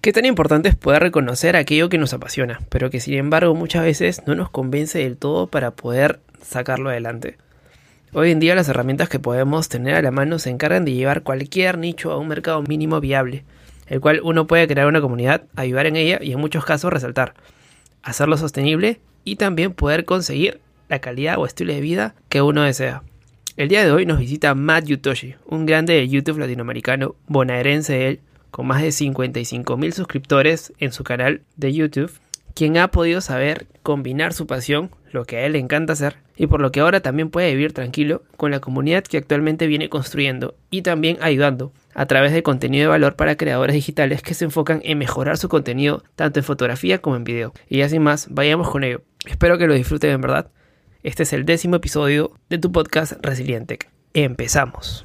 Qué tan importante es poder reconocer aquello que nos apasiona, pero que sin embargo muchas veces no nos convence del todo para poder sacarlo adelante. Hoy en día las herramientas que podemos tener a la mano se encargan de llevar cualquier nicho a un mercado mínimo viable, el cual uno puede crear una comunidad, ayudar en ella y en muchos casos resaltar, hacerlo sostenible y también poder conseguir la calidad o estilo de vida que uno desea. El día de hoy nos visita Matt Yutoshi, un grande de YouTube latinoamericano, bonaerense él, con más de 55 mil suscriptores en su canal de YouTube, quien ha podido saber combinar su pasión, lo que a él le encanta hacer, y por lo que ahora también puede vivir tranquilo con la comunidad que actualmente viene construyendo y también ayudando a través de contenido de valor para creadores digitales que se enfocan en mejorar su contenido tanto en fotografía como en video. Y así más, vayamos con ello. Espero que lo disfruten en verdad. Este es el décimo episodio de tu podcast Resiliente. Empezamos.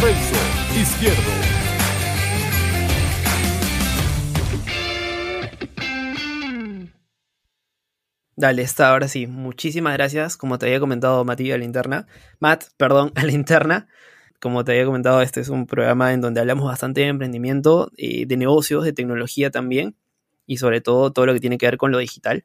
Renzo Izquierdo. Dale, está, ahora sí. Muchísimas gracias. Como te había comentado Mati a la interna. Matt, perdón, a la interna. Como te había comentado, este es un programa en donde hablamos bastante de emprendimiento, eh, de negocios, de tecnología también. Y sobre todo todo lo que tiene que ver con lo digital.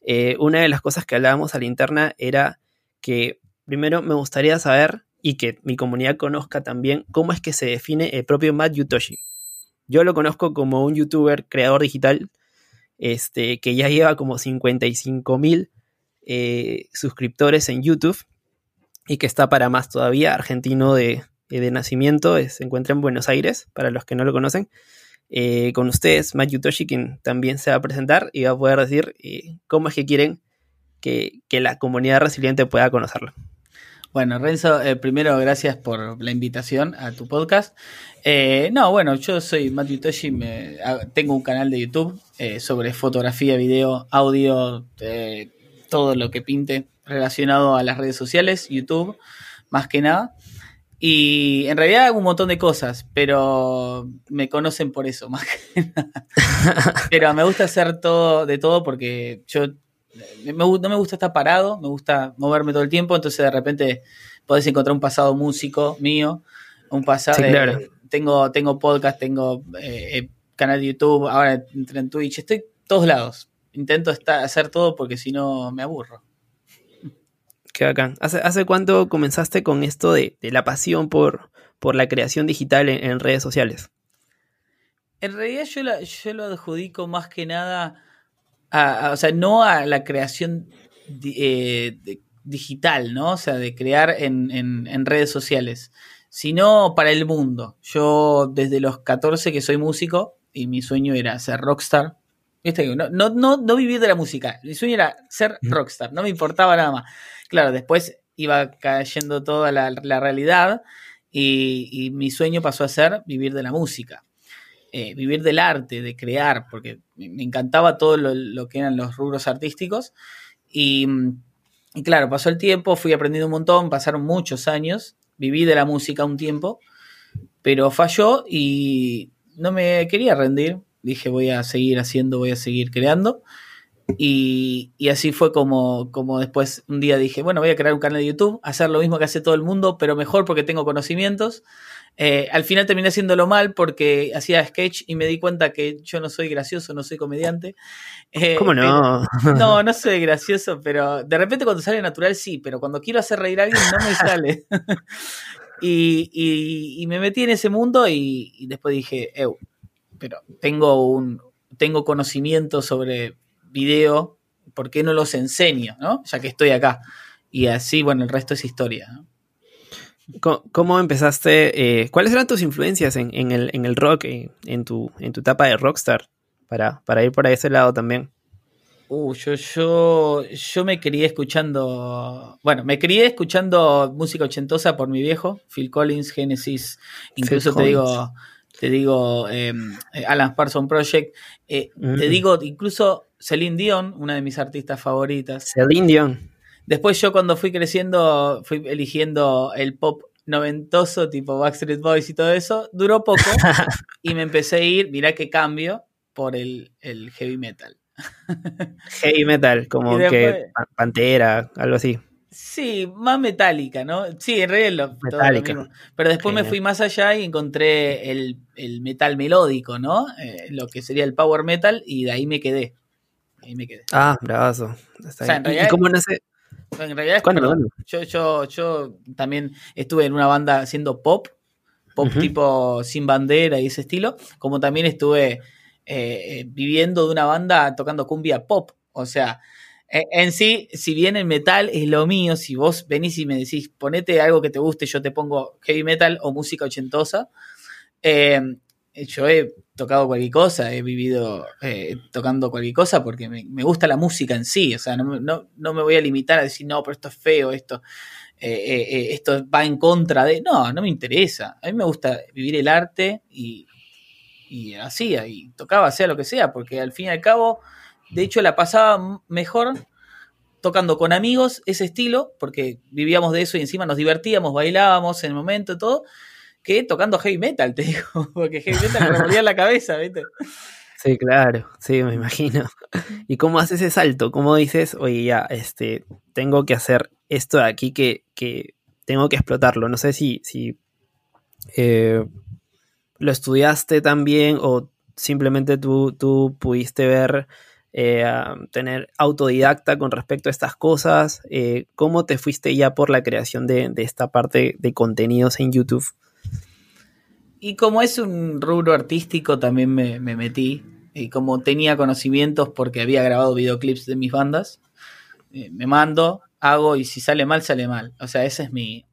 Eh, una de las cosas que hablábamos a la interna era que primero me gustaría saber y que mi comunidad conozca también cómo es que se define el propio Matt Yutoshi. Yo lo conozco como un youtuber creador digital este, que ya lleva como 55 mil eh, suscriptores en YouTube y que está para más todavía, argentino de, de nacimiento, se encuentra en Buenos Aires, para los que no lo conocen. Eh, con ustedes, Matt Yutoshi, quien también se va a presentar y va a poder decir eh, cómo es que quieren que, que la comunidad resiliente pueda conocerlo. Bueno, Renzo, eh, primero gracias por la invitación a tu podcast. Eh, no, bueno, yo soy Matthew Toshi, me, tengo un canal de YouTube eh, sobre fotografía, video, audio, todo lo que pinte relacionado a las redes sociales, YouTube, más que nada. Y en realidad hago un montón de cosas, pero me conocen por eso, más que nada. pero me gusta hacer todo de todo porque yo no me gusta estar parado, me gusta moverme todo el tiempo, entonces de repente podés encontrar un pasado músico mío, un pasado... tengo, tengo podcast, tengo eh, eh, canal de YouTube, ahora entré en Twitch, estoy todos lados. Intento estar, hacer todo porque si no me aburro. Qué bacán. ¿Hace, ¿Hace cuánto comenzaste con esto de, la pasión por, por la creación digital en, redes sociales? En realidad yo, yo lo adjudico más que nada o sea, no a la creación eh, digital, ¿no? O sea, de crear en, redes sociales, sino para el mundo. Yo desde los 14 que soy músico y mi sueño era ser rockstar. No, no, no, no vivir de la música, mi sueño era ser rockstar, no me importaba nada más. Claro, después iba cayendo toda la, realidad y, y mi sueño pasó a ser vivir de la música. Eh, vivir del arte, de crear, porque me encantaba todo lo, que eran los rubros artísticos. Y, claro, pasó el tiempo, fui aprendiendo un montón, pasaron muchos años, viví de la música un tiempo, pero falló y no me quería rendir. Dije, voy a seguir haciendo, voy a seguir creando. Y, y, así fue como, como después un día dije, bueno, voy a crear un canal de YouTube, hacer lo mismo que hace todo el mundo, pero mejor porque tengo conocimientos. Eh, al final terminé haciéndolo mal porque hacía sketch y me di cuenta que yo no soy gracioso, no soy comediante. Eh, ¿Cómo no? no, no soy gracioso, pero de repente cuando sale natural sí, pero cuando quiero hacer reír a alguien no me sale. y, me metí en ese mundo y, después dije, pero tengo un tengo conocimiento sobre video, ¿por qué no los enseño? ¿no? Ya que estoy acá. Y así, bueno, el resto es historia. ¿no? ¿Cómo, empezaste? Eh, ¿Cuáles eran tus influencias en, el, rock, en, tu, en tu etapa de rockstar? Para, para ir por ese lado también. Uh, yo, yo, yo me crié escuchando. Bueno, me crié escuchando música ochentosa por mi viejo, Phil Collins, Genesis. Incluso te digo, te digo em, Alan Parsons Project, te mm. digo incluso Celine Dion, una de mis artistas favoritas. Celine Dion. Después yo cuando fui creciendo fui eligiendo el pop noventoso tipo Backstreet Boys y todo eso, duró poco y me empecé a ir, mirá qué cambio, por el, heavy metal. heavy metal, como que Pantera, algo así. Sí, más metálica, ¿no? Sí, en realidad lo, metálica. Pero después me fui más allá y encontré el, metal melódico, ¿no? Eh, lo que sería el power metal y de ahí me quedé. Ahí me quedé. Ah, bravazo. ¿Y cómo nace? En realidad, yo, yo, yo también estuve en una banda haciendo pop, pop tipo sin bandera y ese estilo, como también estuve eh, viviendo de una banda tocando cumbia pop. O sea, e, en sí, si bien el metal es lo mío, si vos venís y me decís, ponete algo que te guste, yo te pongo heavy metal o música ochentosa, eh, yo he tocado cualquier cosa, he vivido eh, tocando cualquier cosa porque me, gusta la música en sí, o sea, no, no, me voy a limitar a decir, no, pero esto es feo, esto, eh, esto va en contra de... No, no me interesa, a mí me gusta vivir el arte y, y hacía, y tocaba, sea lo que sea, porque al fin y al cabo, de hecho, la pasaba mejor tocando con amigos ese estilo, porque vivíamos de eso y encima nos divertíamos, bailábamos en el momento y todo, que tocando heavy metal, te digo, porque heavy metal me revolvía la cabeza, ¿viste? Sí, claro, sí, me imagino. ¿Y cómo haces ese salto? ¿Cómo dices, oye, ya, este, tengo que hacer esto de aquí que, que tengo que explotarlo? No sé si, si eh, lo estudiaste también o simplemente tú, tú pudiste ver, eh, tener autodidacta con respecto a estas cosas? Eh, ¿Cómo te fuiste ya por la creación de esta parte de contenidos en YouTube? Y como es un rubro artístico, también me, metí. Y como tenía conocimientos porque había grabado videoclips de mis bandas, eh, me mando, hago y si sale mal, sale mal. O sea, ese es mi,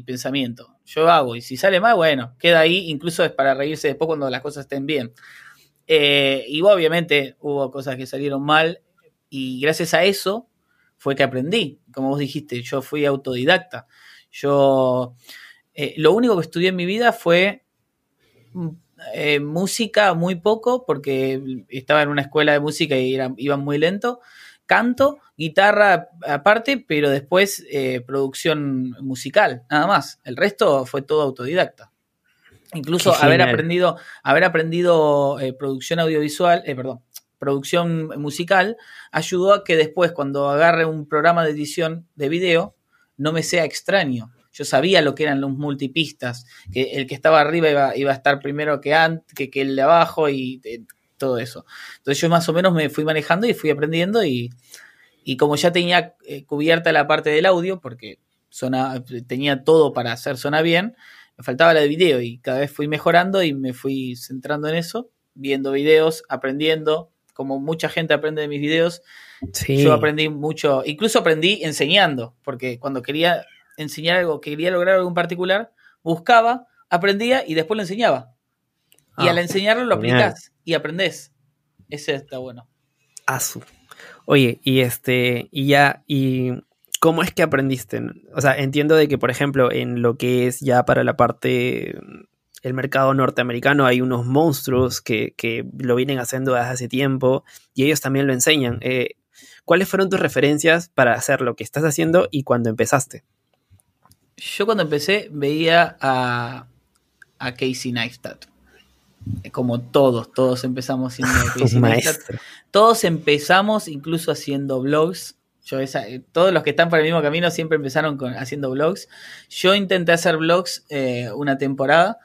pensamiento. Yo hago y si sale mal, bueno, queda ahí. Incluso es para reírse después cuando las cosas estén bien. Eh, y obviamente hubo cosas que salieron mal y gracias a eso fue que aprendí. Como vos dijiste, yo fui autodidacta. Yo eh, lo único que estudié en mi vida fue eh, música muy poco, porque estaba en una escuela de música y iban muy lento. Canto, guitarra aparte, pero después eh, producción musical, nada más. El resto fue todo autodidacta. Incluso haber aprendido, haber aprendido eh, producción audiovisual, perdón, producción musical, ayudó a que después, cuando agarre un programa de edición de video, no me sea extraño yo sabía lo que eran los multipistas, que el que estaba arriba iba, a estar primero que, que, que, el de abajo y eh, todo eso. Entonces yo más o menos me fui manejando y fui aprendiendo y, como ya tenía eh, cubierta la parte del audio, porque tenía todo para hacer zona bien, me faltaba la de video y cada vez fui mejorando y me fui centrando en eso, viendo videos, aprendiendo, como mucha gente aprende de mis videos. Yo aprendí mucho, incluso aprendí enseñando, porque cuando quería enseñar algo, que quería lograr algo en particular, buscaba, aprendía y después lo enseñaba. y ah, al enseñarlo lo aplicás y aprendés. Ese está bueno. Asu. Oye, y este, y ya, y ¿cómo es que aprendiste? O sea, entiendo de que, por ejemplo, en lo que es ya para la parte el mercado norteamericano hay unos monstruos que, lo vienen haciendo desde hace tiempo y ellos también lo enseñan. Eh, ¿Cuáles fueron tus referencias para hacer lo que estás haciendo y cuando empezaste? Yo cuando empecé veía a, a Casey Neistat. Como todos, todos empezamos siendo Casey Neistat. Todos empezamos incluso haciendo blogs. Yo todos los que están por el mismo camino siempre empezaron con, haciendo blogs. Yo intenté hacer blogs eh, una temporada.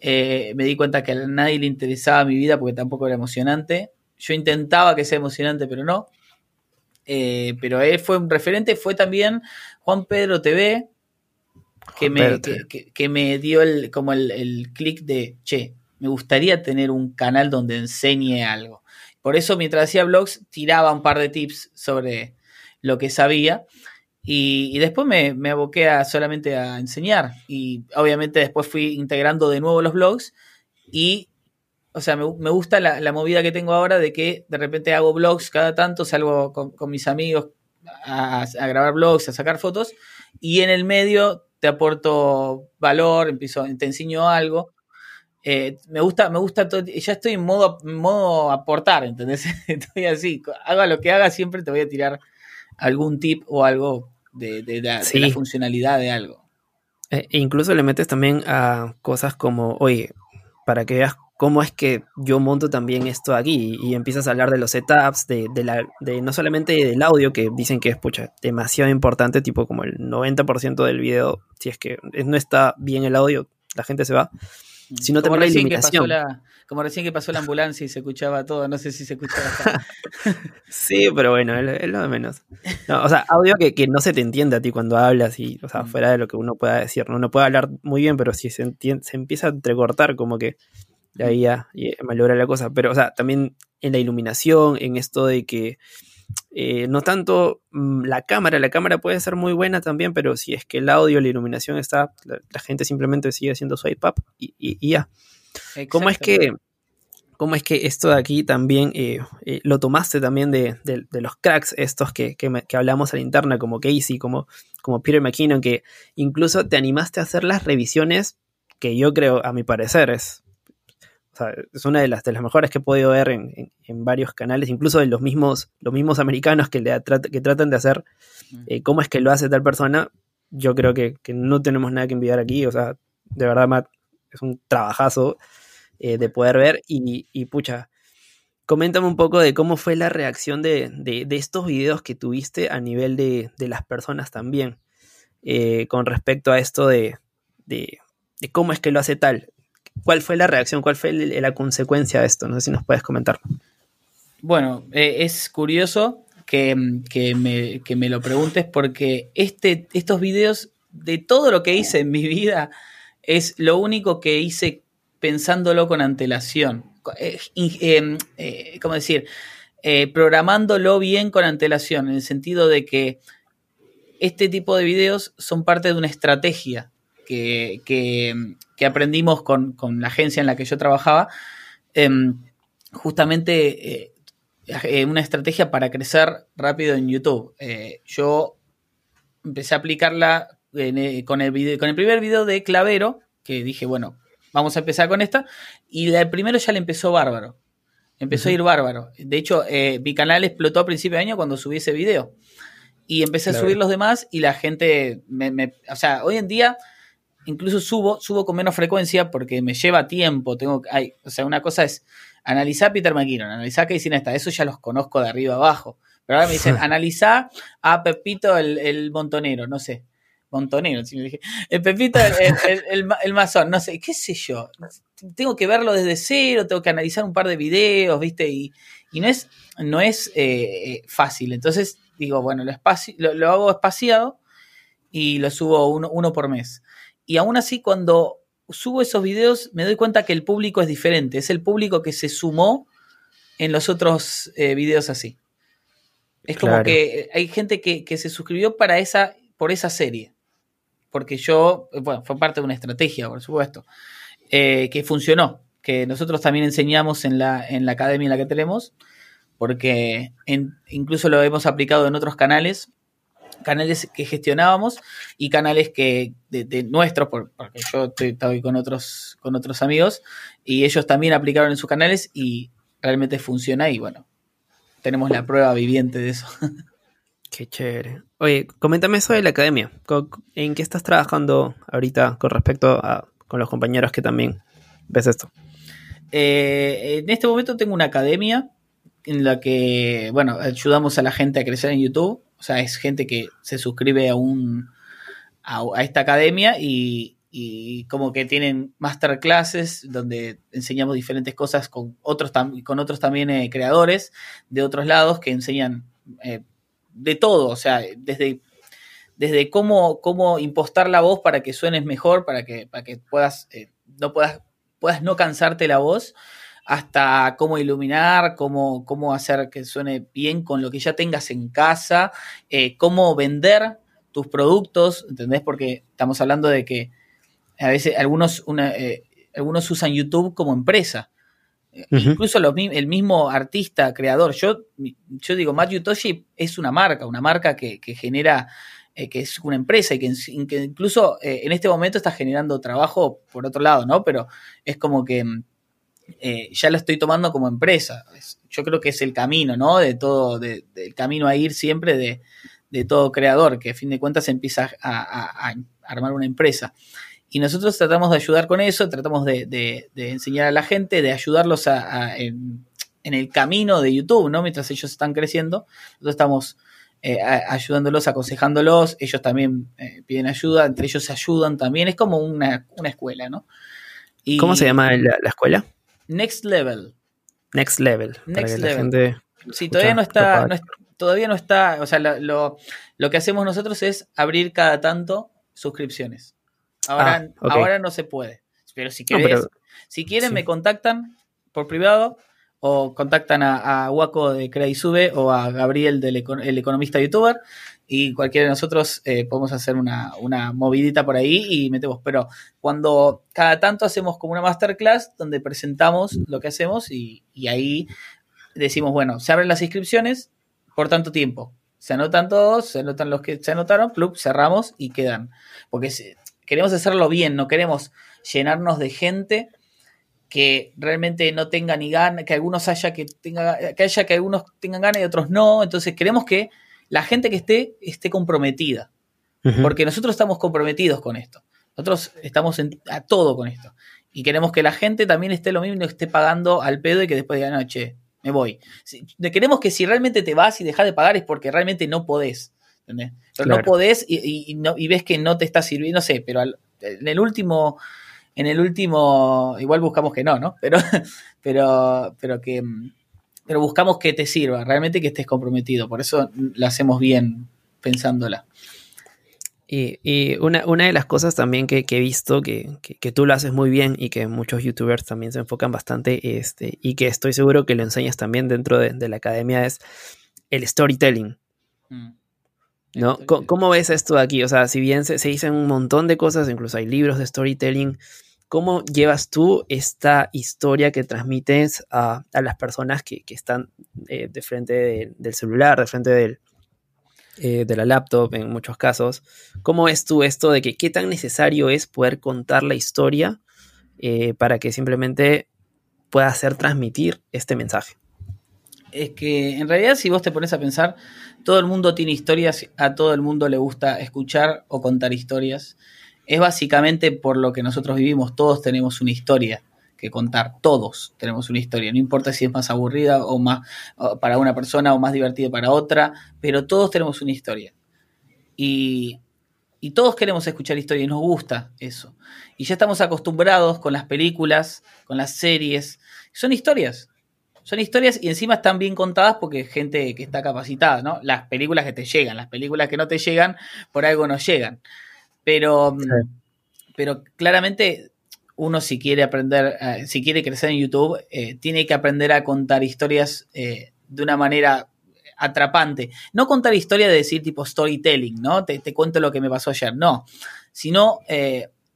Eh, me di cuenta que a nadie le interesaba mi vida porque tampoco era emocionante. Yo intentaba que sea emocionante, pero no. Eh, pero él fue un referente, fue también Juan Pedro TV, que me, que, me dio el, como el, el clic de, che, me gustaría tener un canal donde enseñe algo. Por eso mientras hacía blogs tiraba un par de tips sobre lo que sabía y, después me, me, aboqué a solamente a enseñar y obviamente después fui integrando de nuevo los blogs y, o sea, me, gusta la, movida que tengo ahora de que de repente hago blogs cada tanto, salgo con, mis amigos a, a grabar blogs, a sacar fotos y en el medio te aporto valor, empiezo, te enseño algo. eh, me gusta, me gusta todo, ya estoy en modo, modo aportar, ¿entendés? Estoy así, haga lo que haga, siempre te voy a tirar algún tip o algo de, de, la funcionalidad de algo. E incluso le metes también a cosas como, oye, para que veas cómo es que yo monto también esto aquí y, empiezas a hablar de los setups, de, de, la, de no solamente del audio, que dicen que es pucha, demasiado importante, tipo como el 90% del video, si es que no está bien el audio, la gente se va, sino también la iluminación. como recién que pasó la ambulancia y se escuchaba todo, no sé si se escuchaba. sí, pero bueno, es, lo de menos. o sea, audio que, que, no se te entiende a ti cuando hablas y, o sea, mm. fuera de lo que uno pueda decir, ¿no? Uno puede hablar muy bien, pero si se, entiende, se empieza a entrecortar, como que de ahí ya y logra la cosa. Pero, o sea, también en la iluminación, en esto de que eh, no tanto mm, la cámara, la cámara puede ser muy buena también, pero si es que el audio, la iluminación está, la, gente simplemente sigue haciendo swipe up y, y, ya. ¿Cómo es que... ¿Cómo es que esto de aquí también eh, eh, lo tomaste también de, los cracks estos que, que, hablamos a la interna, como Casey, como, como Peter McKinnon, que incluso te animaste a hacer las revisiones que yo creo, a mi parecer, es es una de las, de las mejores que he podido ver en, varios canales, incluso de los mismos, los mismos americanos que, le que tratan de hacer eh, cómo es que lo hace tal persona. Yo creo que, no tenemos nada que enviar aquí. O sea, de verdad, Matt, es un trabajazo eh, de poder ver. Y, pucha, coméntame un poco de cómo fue la reacción de, estos videos que tuviste a nivel de, las personas también, eh, con respecto a esto de, de cómo es que lo hace tal. ¿Cuál fue la reacción? ¿Cuál fue la consecuencia de esto? No sé si nos puedes comentar. Bueno, eh, es curioso que, me, lo preguntes porque este, estos videos, de todo lo que hice en mi vida, es lo único que hice pensándolo con antelación. Eh, eh, ¿Cómo decir? programándolo bien con antelación, en el sentido de que este tipo de videos son parte de una estrategia que, que aprendimos con, la agencia en la que yo trabajaba, em, justamente eh, eh, una estrategia para crecer rápido en YouTube. Eh, yo empecé a aplicarla con, el video, con el primer video de Clavero, que dije, bueno, vamos a empezar con esta, y el primero ya le empezó bárbaro. Empezó a ir bárbaro. De hecho, mi canal explotó a principio de año cuando subí ese video. Y empecé a subir los demás y la gente me, O sea, hoy en día incluso subo, subo con menos frecuencia porque me lleva tiempo. Tengo, hay, o sea, una cosa es analizar a Peter McKinnon, analizar a Casey Neistat, eso ya los conozco de arriba abajo. Pero ahora me dicen, analizar a Pepito el, montonero, no sé. Montonero, si me dije. El Pepito el, el, masón, no sé, qué sé yo. Tengo que verlo desde cero, tengo que analizar un par de videos, ¿viste? Y, no es, no es eh, eh, fácil. Entonces digo, bueno, lo, lo, hago espaciado y lo subo uno, uno por mes. Y aún así, cuando subo esos videos, me doy cuenta que el público es diferente. Es el público que se sumó en los otros eh, videos así. Es como que hay gente que, se suscribió para esa, por esa serie. Porque yo, bueno, fue parte de una estrategia, por supuesto, eh, que funcionó. Que nosotros también enseñamos en la, en la academia en la que tenemos, porque incluso lo hemos aplicado en otros canales canales que gestionábamos y canales que de, nuestros, porque yo estoy, estoy, con otros con otros amigos y ellos también aplicaron en sus canales y realmente funciona y bueno, tenemos la prueba viviente de eso. Qué chévere. Oye, coméntame eso de la academia. ¿En qué estás trabajando ahorita con respecto a con los compañeros que también ves esto? Eh, en este momento tengo una academia en la que, bueno, ayudamos a la gente a crecer en YouTube o sea, es gente que se suscribe a un a, esta academia y, como que tienen masterclasses donde enseñamos diferentes cosas con otros, con otros también eh, creadores de otros lados que enseñan eh, de todo, o sea, desde, desde cómo, cómo impostar la voz para que suenes mejor, para que, para que puedas, eh, no puedas, puedas no cansarte la voz, hasta cómo iluminar, cómo, cómo hacer que suene bien con lo que ya tengas en casa, eh, cómo vender tus productos, ¿entendés? Porque estamos hablando de que a veces algunos, eh, algunos usan YouTube como empresa. Incluso el mismo artista, creador. Yo, yo digo, Matthew Toshi es una marca, una marca que, genera eh, que es una empresa y que, incluso eh, en este momento está generando trabajo por otro lado, ¿no? Pero es como que eh, ya lo estoy tomando como empresa. yo creo que es el camino, ¿no? De todo, del camino a ir siempre de, todo creador, que a fin de cuentas empieza a, armar una empresa. Y nosotros tratamos de ayudar con eso, tratamos de, enseñar a la gente, de ayudarlos en, en, el camino de YouTube, ¿no? Mientras ellos están creciendo, nosotros estamos eh, ayudándolos, aconsejándolos, ellos también eh, piden ayuda, entre ellos se ayudan también, es como una, escuela, ¿no? ¿Cómo se llama la, escuela? Next Level. Next Level. Next Level. sí, todavía no, está, todavía no está, o sea, lo, que hacemos nosotros es abrir cada tanto suscripciones. Ahora, ah, ahora no se puede. Pero si si quieren, me contactan por privado o contactan a, a Waco de Crea y Sube o a Gabriel, del el economista youtuber, y cualquiera de nosotros eh, podemos hacer una, una, movidita por ahí y metemos. Pero cuando cada tanto hacemos como una masterclass donde presentamos lo que hacemos y, ahí decimos, bueno, se abren las inscripciones por tanto tiempo. Se anotan todos, se anotan los que se anotaron, club, cerramos y quedan. Porque queremos hacerlo bien, no queremos llenarnos de gente que realmente no tenga ni ganas, que algunos haya que tenga, que haya que algunos tengan ganas y otros no. Entonces queremos que la gente que esté esté comprometida. Porque nosotros estamos comprometidos con esto. Nosotros estamos a todo con esto. Y queremos que la gente también esté lo mismo y no esté pagando al pedo y que después diga, no, che, me voy. queremos que si realmente te vas y dejas de pagar es porque realmente no podés. ¿entendés? Pero no podés y, no, y ves que no te está sirviendo, no sé, pero en el último en el último, igual buscamos que no, ¿no? Pero, pero, pero que, pero buscamos que te sirva, realmente que estés comprometido. Por eso la hacemos bien pensándola. Y, una, una, de las cosas también que, he visto que, tú lo haces muy bien y que muchos youtubers también se enfocan bastante este, y que estoy seguro que lo enseñas también dentro de, la academia es el storytelling. Mm. ¿No? ¿Cómo, ves esto aquí? O sea, si bien se, se, dicen un montón de cosas, incluso hay libros de storytelling, ¿Cómo llevas tú esta historia que transmites a, las personas que, están eh, de frente del celular, de frente eh, de la laptop en muchos casos? ¿Cómo ves tú esto de que qué tan necesario es poder contar la historia eh, para que simplemente pueda hacer transmitir este mensaje? Es que en realidad si vos te pones a pensar, todo el mundo tiene historias, a todo el mundo le gusta escuchar o contar historias es básicamente por lo que nosotros vivimos. Todos tenemos una historia que contar. Todos tenemos una historia. No importa si es más aburrida o más para una persona o más divertida para otra, pero todos tenemos una historia. Y, todos queremos escuchar historia y nos gusta eso. Y ya estamos acostumbrados con las películas, con las series. Son historias. Son historias y encima están bien contadas porque gente que está capacitada, ¿no? Las películas que te llegan, las películas que no te llegan, por algo no llegan. Pero, pero claramente uno si quiere aprender, eh, si quiere crecer en YouTube, eh, tiene que aprender a contar historias eh, de una manera atrapante. No contar historias de decir tipo storytelling, ¿no? Te, cuento lo que me pasó ayer, no. Sino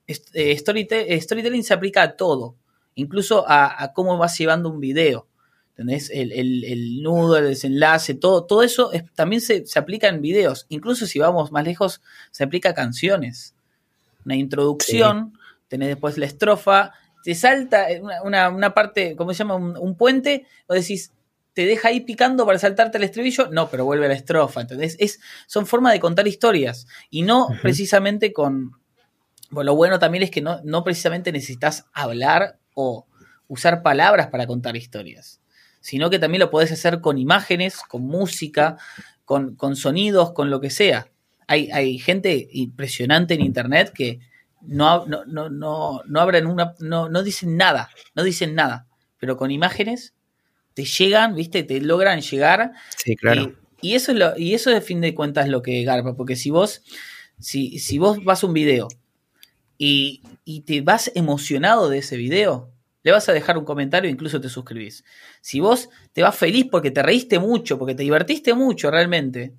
storytelling se aplica a todo, incluso a, cómo vas llevando un video. ¿Entendés? El, nudo, el desenlace, todo, todo eso también se, aplica en videos. Incluso si vamos más lejos, se aplica a canciones. Una introducción, tenés después la estrofa, te salta una, parte, ¿cómo se llama? Un, puente, o decís, te deja ahí picando para saltarte el estribillo, no, pero vuelve a la estrofa. Entonces, es, son formas de contar historias. Y no precisamente con. Bueno, lo bueno también es que no, no precisamente necesitas hablar o usar palabras para contar historias sino que también lo podés hacer con imágenes, con música, con, sonidos, con lo que sea. Hay, hay, gente impresionante en internet que no, no, no, no, abren una, no, no dicen nada, no dicen nada, pero con imágenes te llegan, viste, te logran llegar. Sí, claro. Y, eso es lo, y eso de fin de cuentas lo que garpa, porque si vos, si, si vos vas a un video y, y te vas emocionado de ese video, le vas a dejar un comentario e incluso te suscribís. Si vos te vas feliz porque te reíste mucho, porque te divertiste mucho realmente,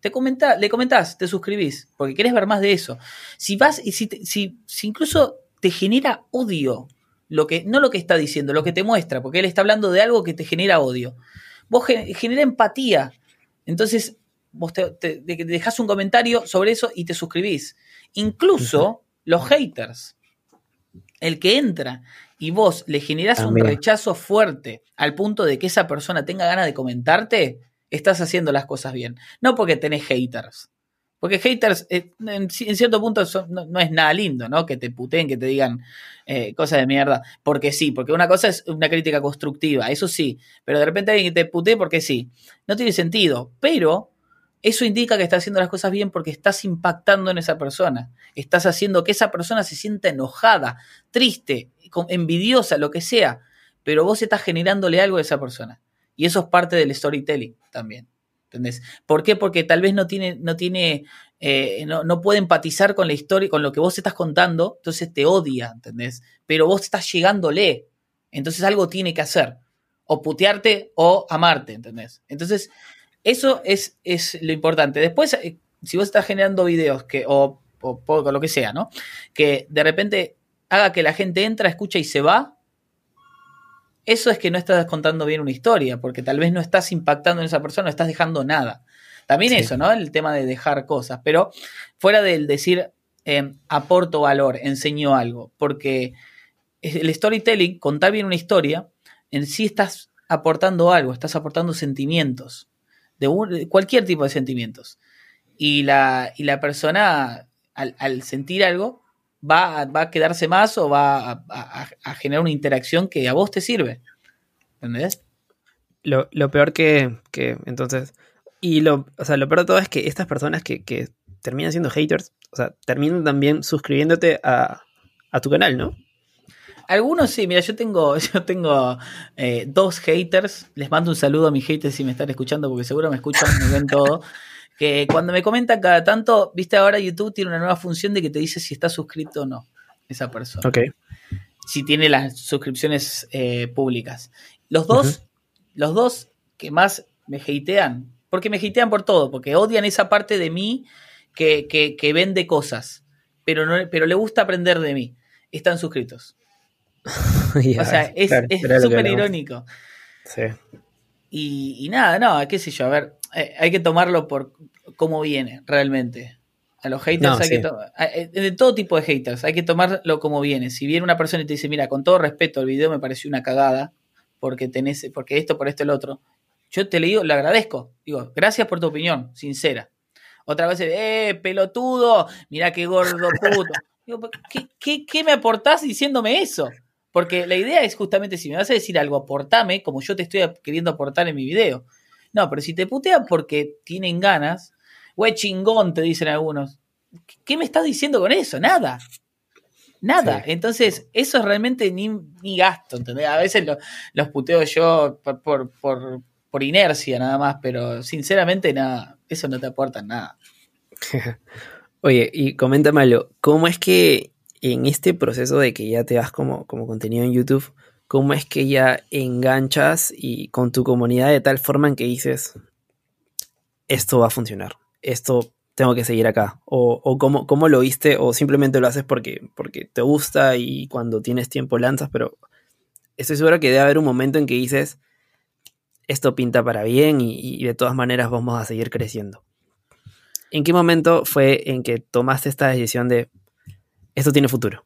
te comenta, le comentás, te suscribís, porque querés ver más de eso. Si vas y si, si, incluso te genera odio, lo que, no lo que está diciendo, lo que te muestra, porque él está hablando de algo que te genera odio. Vos genera empatía. Entonces, vos te, te- te dejas un comentario sobre eso y te suscribís. Incluso los haters, el que entra y vos le generás un También. rechazo fuerte al punto de que esa persona tenga ganas de comentarte, estás haciendo las cosas bien. No porque tenés haters. Porque haters, eh, en, cierto punto, son- no, no es nada lindo, ¿no? Que te puteen, que te digan eh, cosas de mierda. Porque sí, porque una cosa es una crítica constructiva, eso sí. Pero de repente alguien te putee porque sí. No tiene sentido. Pero eso indica que estás haciendo las cosas bien porque estás impactando en esa persona. Estás haciendo que esa persona se sienta enojada, triste, envidiosa, lo que sea. Pero vos estás generándole algo a esa persona. Y eso es parte del storytelling también. ¿Entendés? ¿Por qué? Porque tal vez no tiene, no tiene, eh, no, no puede empatizar con la historia, con lo que vos estás contando, entonces te odia, ¿entendés? Pero vos estás llegándole. Entonces algo tiene que hacer. O putearte o amarte, ¿entendés? Entonces, eso es, es lo importante. Después, eh, si vos estás generando videos que, o, o, o lo que sea, ¿no? Que de repente haga que la gente entra, escucha y se va, eso es que no estás contando bien una historia, porque tal vez no estás impactando en esa persona, no estás dejando nada. También Sí. eso, ¿no? El tema de dejar cosas, pero fuera del decir eh, aporto valor, enseño algo, porque el storytelling, contar bien una historia, en sí estás aportando algo, estás aportando sentimientos, de, un- de cualquier tipo de sentimientos. Y la, y la persona, al, al sentir algo, va a, va a quedarse más o va a, a- a generar una interacción que a vos te sirve. ¿Entendés? Lo, lo peor que, que, entonces, y lo, o sea, lo peor de todo es que estas personas que, que terminan siendo haters, o sea, terminan también suscribiéndote a, a tu canal, ¿no? Algunos sí, mira, yo tengo, yo tengo eh, dos haters. Les mando un saludo a mis haters si me están escuchando, porque seguro me escuchan, me ven todo. Que cuando me comentan cada tanto, viste, ahora YouTube tiene una nueva función de que te dice si está suscrito o no esa persona. Ok. Si tiene las suscripciones eh, públicas. Los dos, los dos que más me hatean, porque me hatean por todo, porque odian esa parte de mí que, que, que vende cosas, pero, no, pero le gusta aprender de mí. Están suscritos. O sea, es claro, súper irónico. Sí. Y, y nada, no, qué sé yo, a ver, eh, hay que tomarlo por cómo viene realmente. A los haters No, hay sí. que eh, de todo tipo de haters, hay que tomarlo como viene. Si viene una persona y te dice, mira, con todo respeto, el video me pareció una cagada, porque tenés, porque esto, por esto, el otro, yo te le digo, le agradezco. Digo, gracias por tu opinión, sincera. Otra vez, eh, pelotudo, mira qué gordo puto. Digo, ¿qué, qué, qué me aportás diciéndome eso? Porque la idea es justamente, si me vas a decir algo, aportame como yo te estoy queriendo aportar en mi video. No, pero si te putean porque tienen ganas, güey chingón, te dicen algunos. ¿Qué- ¿Qué me estás diciendo con eso? Nada. Nada. Sí. Entonces, eso es realmente ni, ni gasto, ¿entendés? A veces lo- los puteo yo por, por, por, por inercia nada más, pero sinceramente nada, eso no te aporta nada. Oye, y coméntame algo, ¿cómo es que en este proceso de que ya te vas como, como contenido en YouTube, cómo es que ya enganchas y con tu comunidad de tal forma en que dices, esto va a funcionar, esto tengo que seguir acá? ¿O, cómo, cómo lo viste? ¿O simplemente lo haces porque, porque te gusta y cuando tienes tiempo lanzas? Pero estoy seguro que debe haber un momento en que dices, esto pinta para bien y de todas maneras vamos a seguir creciendo. ¿En qué momento fue en que tomaste esta decisión de esto tiene futuro?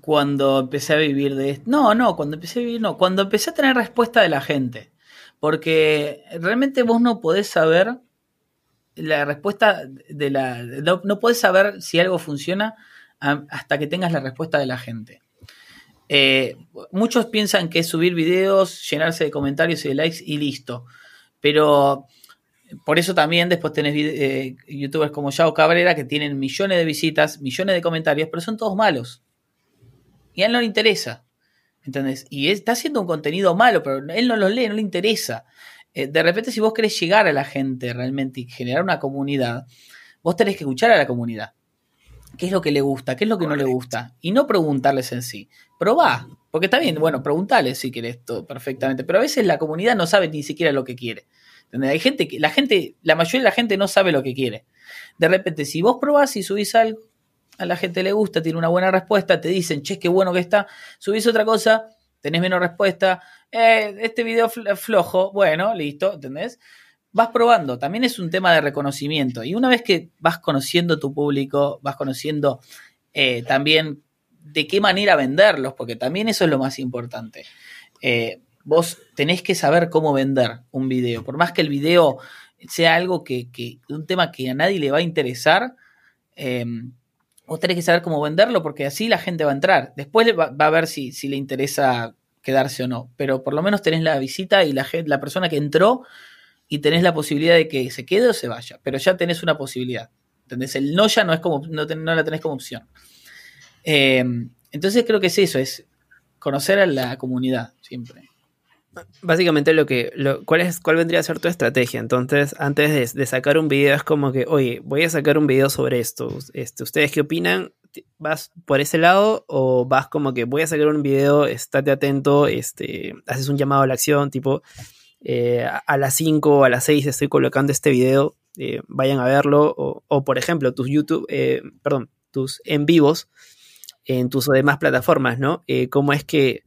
Cuando empecé a vivir de esto. No, no, cuando empecé a vivir, no. Cuando empecé a tener respuesta de la gente. Porque realmente vos no podés saber la respuesta de la. No, podés saber si algo funciona hasta que tengas la respuesta de la gente. Eh, muchos piensan que es subir videos, llenarse de comentarios y de likes y listo. Pero por eso también después tenés eh, youtubers como Yao Cabrera que tienen millones de visitas, millones de comentarios, pero son todos malos. Y a él no le interesa. ¿Entendés? Y él está haciendo un contenido malo, pero él no lo lee, no le interesa. Eh, de repente, si vos querés llegar a la gente realmente y generar una comunidad, vos tenés que escuchar a la comunidad. ¿Qué es lo que le gusta? ¿Qué es lo que no le gusta? Y no preguntarles en sí. Probá. Porque está bien, bueno, preguntales si querés todo perfectamente. Pero a veces la comunidad no sabe ni siquiera lo que quiere. ¿Entendés? Hay gente que, la gente, la mayoría de la gente no sabe lo que quiere. De repente, si vos probás y subís algo, a la gente le gusta, tiene una buena respuesta, te dicen, che, qué bueno que está, subís otra cosa, tenés menos respuesta, eh, este video fl- flojo, bueno, listo, ¿entendés? vas probando, también es un tema de reconocimiento. Y una vez que vas conociendo tu público, vas conociendo eh, también de qué manera venderlos, porque también eso es lo más importante. Eh, vos tenés que saber cómo vender un video. Por más que el video sea algo que, un tema que a nadie le va a interesar, eh, vos tenés que saber cómo venderlo porque así la gente va a entrar. Después va, a ver si, si, le interesa quedarse o no. Pero por lo menos tenés la visita y la, la persona que entró y tenés la posibilidad de que se quede o se vaya. Pero ya tenés una posibilidad. ¿Entendés? El no ya no es como, no, no la tenés como opción. Eh, entonces creo que es eso, es conocer a la comunidad siempre. Básicamente lo que, ¿cuál, es, ¿cuál vendría a ser tu estrategia? Entonces, antes de, sacar un video es como que, oye, voy a sacar un video sobre esto. Este, ¿Ustedes qué opinan? ¿Vas por ese lado o vas como que voy a sacar un video, estate atento, este, haces un llamado a la acción, tipo, eh, a las 5 o a las 6 estoy colocando este video, eh, vayan a verlo, o, por ejemplo, tus YouTube, eh, perdón, tus en vivos en tus demás plataformas, ¿no? ¿Cómo es que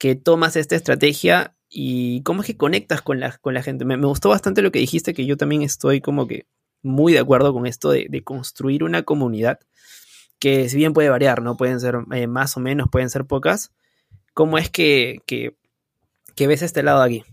que tomas esta estrategia y cómo es que conectas con la, con la gente. Me, gustó bastante lo que dijiste, que yo también estoy como que muy de acuerdo con esto de, construir una comunidad, que si bien puede variar, ¿no? Pueden ser eh, más o menos, pueden ser pocas. ¿Cómo es que, que, ves este lado de aquí?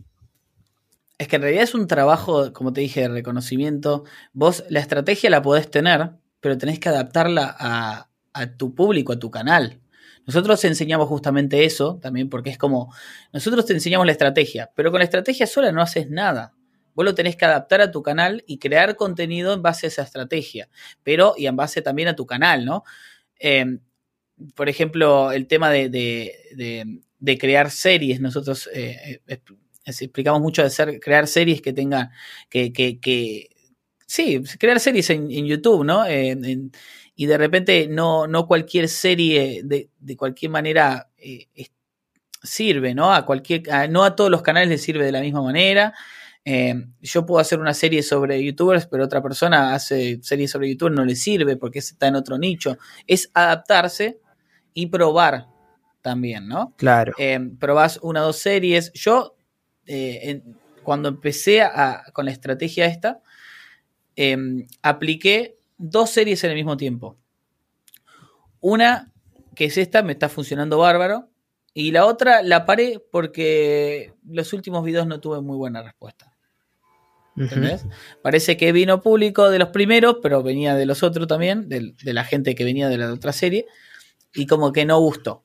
Es que en realidad es un trabajo, como te dije, de reconocimiento. Vos la estrategia la podés tener, pero tenés que adaptarla a, a tu público, a tu canal. Nosotros enseñamos justamente eso también porque es como, nosotros te enseñamos la estrategia, pero con la estrategia sola no haces nada. Vos lo tenés que adaptar a tu canal y crear contenido en base a esa estrategia, pero y en base también a tu canal, ¿no? Em, por ejemplo, el tema de, crear series, nosotros eh, eh, explicamos mucho de ser, crear series que tengan, que, que, sí, crear series en, YouTube, ¿no? Y de repente no, no cualquier serie de, cualquier manera eh, sirve, ¿no? A cualquier, no a todos los canales les sirve de la misma manera. Eh, yo puedo hacer una serie sobre youtubers, pero otra persona hace series sobre youtubers, no le sirve porque está en otro nicho. Es adaptarse y probar también, ¿no? Claro. Eh, probás una o dos series. Yo, cuando empecé con la estrategia esta, apliqué dos series en el mismo tiempo. Una, que es esta, me está funcionando bárbaro. Y la otra la paré porque los últimos videos no tuve muy buena respuesta. ¿Entendés? Parece que vino público de los primeros, pero venía de los otros también, de, la gente que venía de la otra serie, y como que no gustó.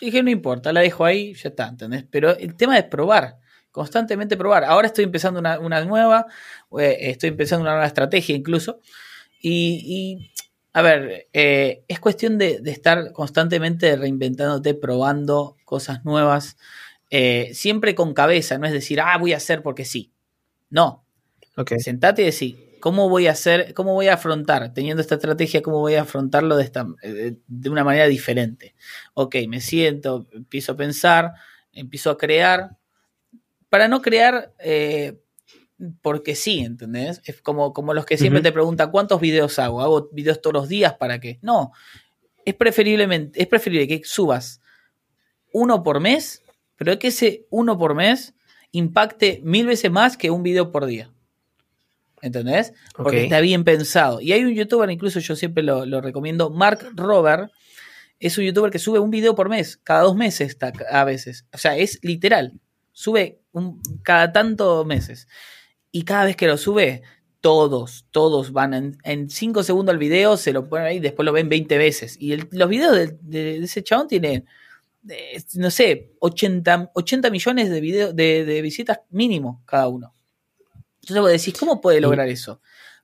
Dije, no importa, la dejo ahí, ya está, ¿entendés? Pero el tema es probar constantemente probar. Ahora estoy empezando una, nueva, eh, estoy empezando una nueva estrategia incluso. Y, a ver, eh, es cuestión de, estar constantemente reinventándote, probando cosas nuevas, eh, siempre con cabeza, no es decir, ah, voy a hacer porque sí. No. Okay. Sentate y decir, ¿cómo voy a hacer, cómo voy a afrontar, teniendo esta estrategia, cómo voy a afrontarlo de, esta, de una manera diferente? Ok, me siento, empiezo a pensar, empiezo a crear, para no crear eh, porque sí, ¿entendés? Es como, como los que siempre te preguntan cuántos videos hago, hago videos todos los días para qué. No, es preferiblemente, es preferible que subas uno por mes, pero que ese uno por mes impacte mil veces más que un video por día. ¿Entendés? Porque está bien pensado. Y hay un youtuber, incluso yo siempre lo, lo, recomiendo, Mark Robert, es un youtuber que sube un video por mes, cada dos meses a veces. O sea, es literal. Sube cada tantos meses. Y cada vez que lo sube, todos, todos van en 5 segundos al video, se lo ponen ahí, después lo ven 20 veces. Y los videos de, ese chabón tienen, no sé, 80, 80 millones de, video, de, visitas mínimo cada uno. Entonces vos decís, ¿cómo puede lograr eso?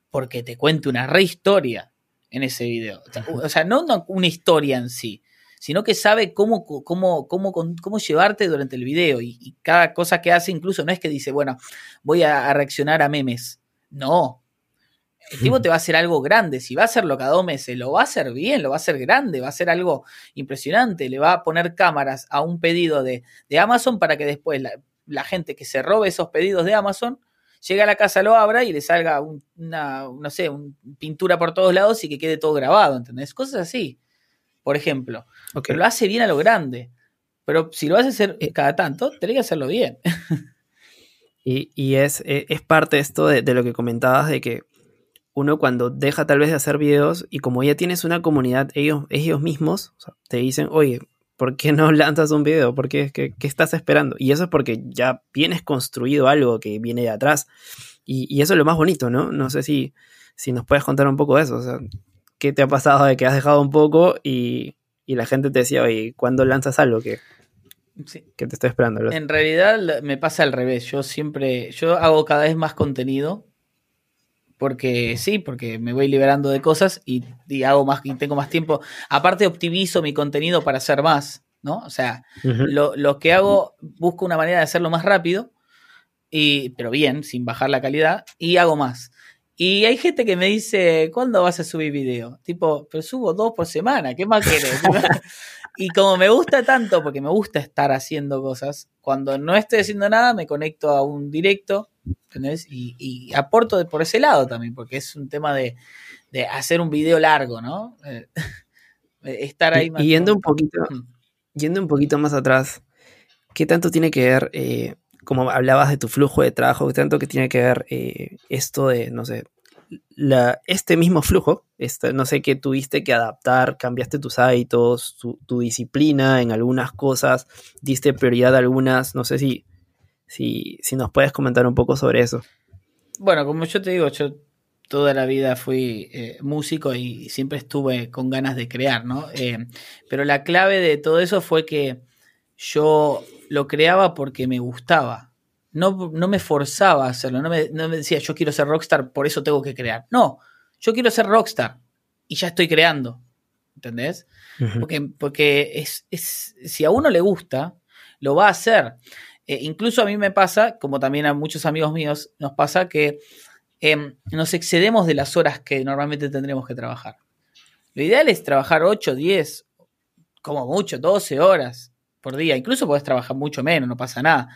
Porque te cuento una re historia en ese video. O sea, no una historia en sí, sino que sabe cómo, cómo, cómo, cómo llevarte durante el video y, cada cosa que hace incluso no es que dice, bueno, voy a, reaccionar a memes. No. El tipo te va a hacer algo grande. Si va a hacerlo cada dos meses, lo va a hacer bien, lo va a hacer grande, va a hacer algo impresionante. Le va a poner cámaras a un pedido de, Amazon para que después la, gente que se robe esos pedidos de Amazon llegue a la casa, lo abra y le salga una, no sé, una pintura por todos lados y que quede todo grabado, ¿entendés? Cosas así por ejemplo. Pero lo hace bien a lo grande. Pero si lo vas a hacer eh. cada tanto, tenés que hacerlo bien. Y, es, e, es, parte esto de, lo que comentabas de que uno cuando deja tal vez de hacer videos y como ya tienes una comunidad, ellos, ellos mismos te dicen, oye, ¿por qué no lanzas un video? ¿Por qué, qué, estás esperando? Y eso es porque ya vienes construido algo que viene de atrás. Y, eso es lo más bonito, ¿no? No sé si, si nos puedes contar un poco de eso. O sea, ¿qué te ha pasado de que has dejado un poco y, y la gente te decía, oye, ¿cuándo lanzas algo que, que te estoy esperando? En realidad me pasa al revés. Yo siempre, yo hago cada vez más contenido porque sí, porque me voy liberando de cosas y, hago más y tengo más tiempo. Aparte optimizo mi contenido para hacer más, ¿no? O sea, lo, que hago, busco una manera de hacerlo más rápido, y, pero bien, sin bajar la calidad, y hago más. Y hay gente que me dice, ¿cuándo vas a subir video? Tipo, pero subo dos por semana, ¿qué más quieres? y como me gusta tanto, porque me gusta estar haciendo cosas, cuando no estoy haciendo nada, me conecto a un directo y, aporto por ese lado también, porque es un tema de, hacer un video largo, ¿no? Eh, estar ahí más. Y yendo un poquito, mm. yendo un poquito más atrás, ¿qué tanto tiene que ver, eh, como hablabas de tu flujo de trabajo, tanto que tiene que ver eh, esto de, no sé, la, este mismo flujo, este, no sé, qué tuviste que adaptar, cambiaste tus hábitos, tu, tu, disciplina en algunas cosas, diste prioridad a algunas, no sé si si, si nos puedes comentar un poco sobre eso. Bueno, como yo te digo, yo toda la vida fui eh, músico y siempre estuve con ganas de crear, ¿no? Eh, pero la clave de todo eso fue que yo lo creaba porque me gustaba. No, no me forzaba a hacerlo, no me, decía yo quiero ser rockstar, por eso tengo que crear. No, yo quiero ser rockstar y ya estoy creando. ¿Entendés? Porque, porque es, es, si a uno le gusta, lo va a hacer. Eh, incluso a mí me pasa, como también a muchos amigos míos, nos pasa que em, nos excedemos de las horas que normalmente tendremos que trabajar. Lo ideal es trabajar 8, 10, como mucho, 12 horas por día. Incluso podés trabajar mucho menos, no pasa nada.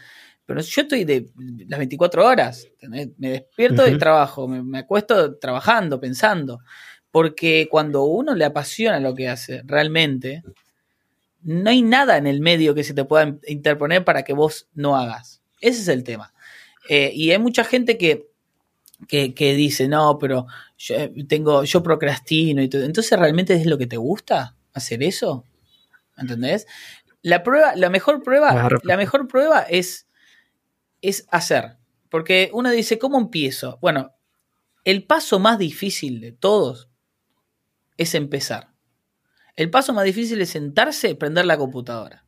Pero yo estoy de las 24 horas, me despierto de trabajo, me, me, acuesto trabajando, pensando. Porque cuando uno le apasiona lo que hace realmente, no hay nada en el medio que se te pueda interponer para que vos no hagas. Ese es el tema. Eh, y hay mucha gente que, que, dice, no, pero yo eh, tengo, yo procrastino y todo. Entonces, ¿realmente es lo que te gusta hacer eso? ¿Entendés? La prueba, la mejor prueba, la mejor prueba es, es hacer. Porque uno dice, ¿cómo empiezo? Bueno, el paso más difícil de todos es empezar. El paso más difícil es sentarse, prender la computadora.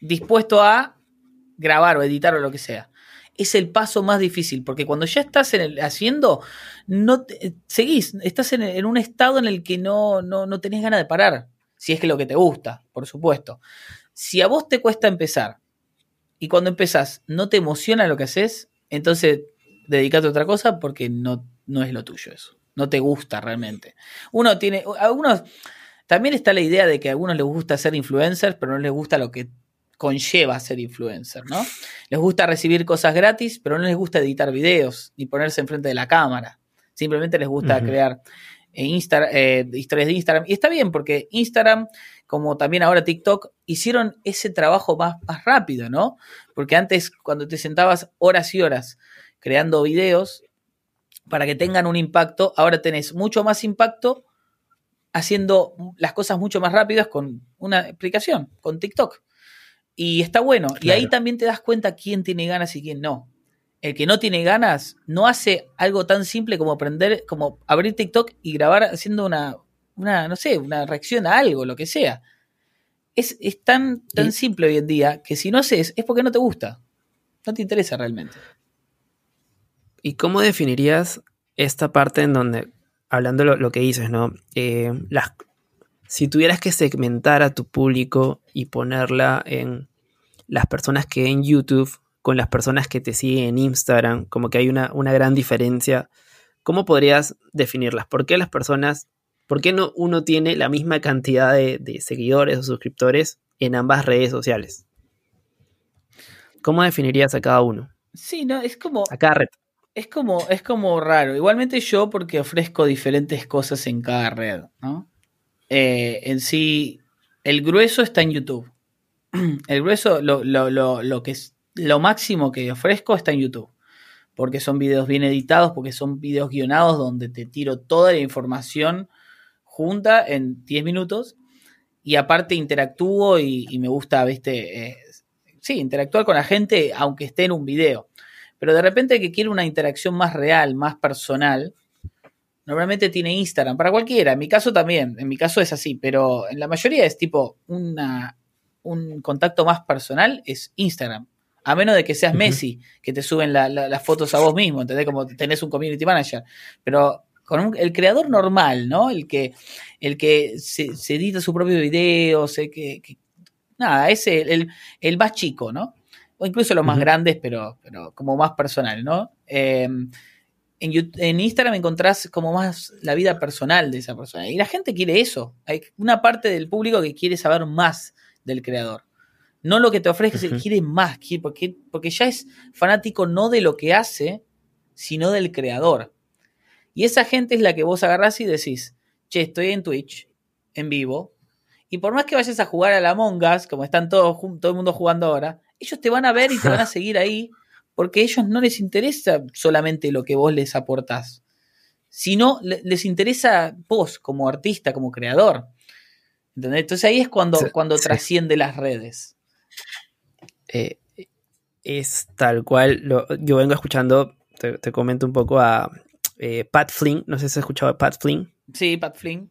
Dispuesto a grabar o editar o lo que sea. Es el paso más difícil, porque cuando ya estás en el, haciendo, no seguís, estás en, un estado en el que no, no, no tenés ganas de parar. Si es que lo que te gusta, por supuesto. Si a vos te cuesta empezar y cuando empezás no te emociona lo que haces, entonces dedícate a otra cosa porque no, no es lo tuyo eso. No te gusta realmente. Uno tiene, algunos también está la idea de que a algunos les gusta ser influencers, pero no les gusta lo que conlleva ser influencer, ¿no? Les gusta recibir cosas gratis, pero no les gusta editar videos ni ponerse enfrente de la cámara. Simplemente les gusta crear eh, eh, historias de Instagram. Y está bien, porque Instagram, como también ahora TikTok, hicieron ese trabajo más, más rápido, ¿no? Porque antes, cuando te sentabas horas y horas creando videos para que tengan un impacto, ahora tenés mucho más impacto haciendo las cosas mucho más rápidas con una explicación, con TikTok. Y está bueno. Y ahí también te das cuenta quién tiene ganas y quién no. El que no tiene ganas no hace algo tan simple como aprender, como abrir TikTok y grabar haciendo una, una no sé, una reacción a algo, lo que sea. Es, tan, tan simple hoy en día que si no haces es porque no te gusta. No te interesa realmente. ¿Y cómo definirías esta parte en donde hablando lo, lo que dices, ¿no? Eh, las, si tuvieras que segmentar a tu público y ponerla en las personas que en YouTube con las personas que te siguen en Instagram, como que hay una, una gran diferencia, ¿cómo podrías definirlas? ¿Por qué las personas, por qué no uno tiene la misma cantidad de, de seguidores o suscriptores en ambas redes sociales? ¿Cómo definirías a cada uno? Sí, no, es como. A cada red. Es como, es como raro. Igualmente yo porque ofrezco diferentes cosas en cada red, ¿no? Eh, en sí, el grueso está en YouTube. El grueso, lo, lo, lo, lo, que es lo máximo que ofrezco está en YouTube. porque son videos bien editados, porque son videos guionados donde te tiro toda la información junta en 10 minutos y aparte interactúo y, me gusta, viste, eh, sí, interactuar con la gente aunque esté en un video. Pero de repente que quiere una interacción más real, más personal, normalmente tiene Instagram, para cualquiera, en mi caso también, en mi caso es así, pero en la mayoría es tipo una, un contacto más personal, es Instagram. A menos de que seas Messi, que te suben las fotos a vos mismo, ¿entendés? Como tenés un community manager. Pero con el creador normal, ¿no? El que, el que se, edita su propio video, sé que, nada, es el, el, más chico, ¿no? O incluso los más grandes, pero, pero como más personal, ¿no? Em, en, en, Instagram encontrás como más la vida personal de esa persona. Y la gente quiere eso. Hay una parte del público que quiere saber más del creador. No lo que te ofrece, quiere más, porque, porque ya es fanático no de lo que hace, sino del creador. Y esa gente es la que vos agarrás y decís, che, estoy en Twitch, en vivo, y por más que vayas a jugar a la Among Us, como están todos, todo el mundo jugando ahora, ellos te van a ver y te van a seguir ahí, porque a ellos no les interesa solamente lo que vos les aportás, sino les interesa vos como artista, como creador. Entonces ahí es cuando, cuando trasciende las redes. Eh, es tal cual, yo vengo escuchando, te, comento un poco a eh, Pat Flynn, no sé si has escuchado a Pat Flynn. Sí, Pat Flynn.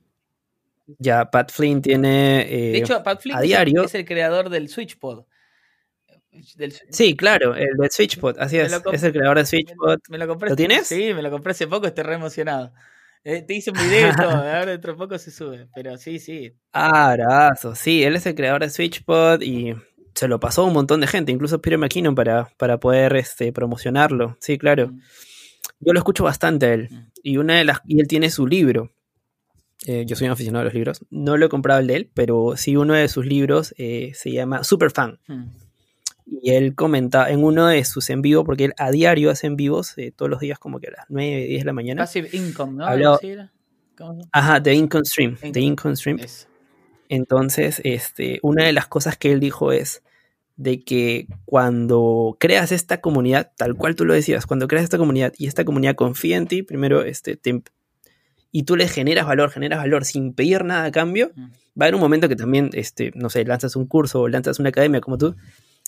Ya, Pat Flynn tiene... Eh, de hecho, Pat Flynn a diario, es el creador del SwitchPod. Sí, claro, el de SwitchPod, así es. Es el creador de SwitchPod. Me lo, compré, ¿Lo tienes? Sí, me lo compré hace poco, estoy re emocionado. te hice un video y todo, ahora dentro de poco se sube, pero sí, sí. Ah, abrazo, sí, él es el creador de SwitchPod y se lo pasó a un montón de gente, incluso Peter McKinnon para, para poder este, promocionarlo. Sí, claro. Mm. Yo lo escucho bastante a él. Mm. Y una de las. Y él tiene su libro. Eh, yo soy un aficionado a los libros. No lo he comprado el de él, pero sí uno de sus libros eh, se llama Superfan. Mm. Y él comenta en uno de sus en vivo, porque él a diario hace en vivos, eh, todos los días como que a las 9, 10 de la mañana. Passive Income, ¿no? Ajá, The Income Stream. The Income Stream. Entonces, este, una de las cosas que él dijo es de que cuando creas esta comunidad, tal cual tú lo decías, cuando creas esta comunidad y esta comunidad confía en ti, primero, este, y tú le generas valor, generas valor sin pedir nada a cambio, va a haber un momento que también, este, no sé, lanzas un curso o lanzas una academia como tú,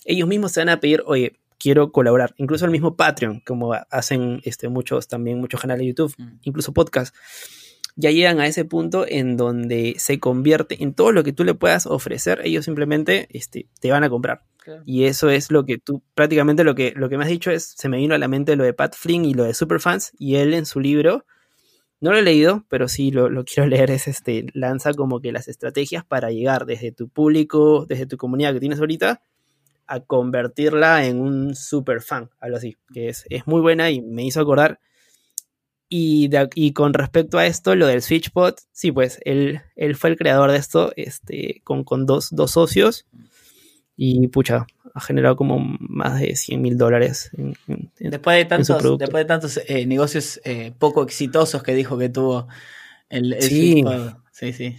ellos mismos te van a pedir, oye, quiero colaborar. Incluso el mismo Patreon, como hacen este, muchos, también muchos canales de YouTube, incluso podcast ya llegan a ese punto en donde se convierte en todo lo que tú le puedas ofrecer, ellos simplemente este, te van a comprar. Y eso es lo que tú, prácticamente lo que, lo que me has dicho es, se me vino a la mente lo de Pat Flynn y lo de Superfans, y él en su libro, no lo he leído, pero sí lo, quiero leer, es este, lanza como que las estrategias para llegar desde tu público, desde tu comunidad que tienes ahorita, a convertirla en un super fan, algo así, que es, es muy buena y me hizo acordar. Y, y, con respecto a esto, lo del SwitchPod, sí, pues él, él fue el creador de esto este, con, con dos, dos, socios y pucha, ha generado como más de 100 mil dólares. después, de tantos, después de tantos eh, negocios eh, poco exitosos que dijo que tuvo el, el sí. Sí, sí.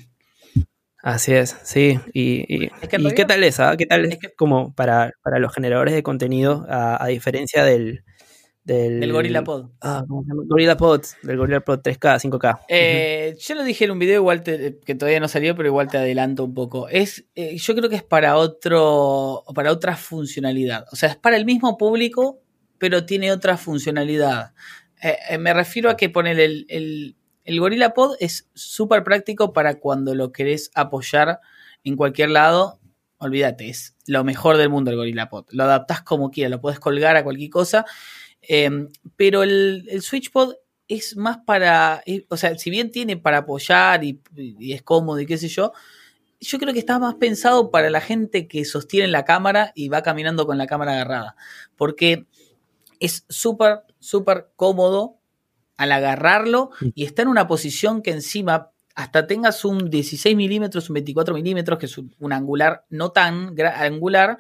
Así es, sí. ¿Y, y, qué tal es? Ah? ¿Qué tal es, como para, para, los generadores de contenido, a diferencia del, del, Gorilla Pod. Ah, Gorilla Pod, del Gorilla Pod 3K, 5K. Eh, yo lo dije en un video igual que todavía no salió, pero igual te adelanto un poco. Es, eh, yo creo que es para otro, para otra funcionalidad. O sea, es para el mismo público, pero tiene otra funcionalidad. Eh, me refiero a que poner el, el, el Gorilla Pod es súper práctico para cuando lo querés apoyar en cualquier lado. Olvídate, es lo mejor del mundo el Gorilla Pod. Lo adaptás como quieras, lo puedes colgar a cualquier cosa Em, pero el, el SwitchPod es más para, eh, o sea, si bien tiene para apoyar y, es cómodo y qué sé yo, yo creo que está más pensado para la gente que sostiene la cámara y va caminando con la cámara agarrada. Porque es súper, súper cómodo al agarrarlo y está en una posición que encima hasta tengas un 16 milímetros, un 24 milímetros, que es un angular no tan angular,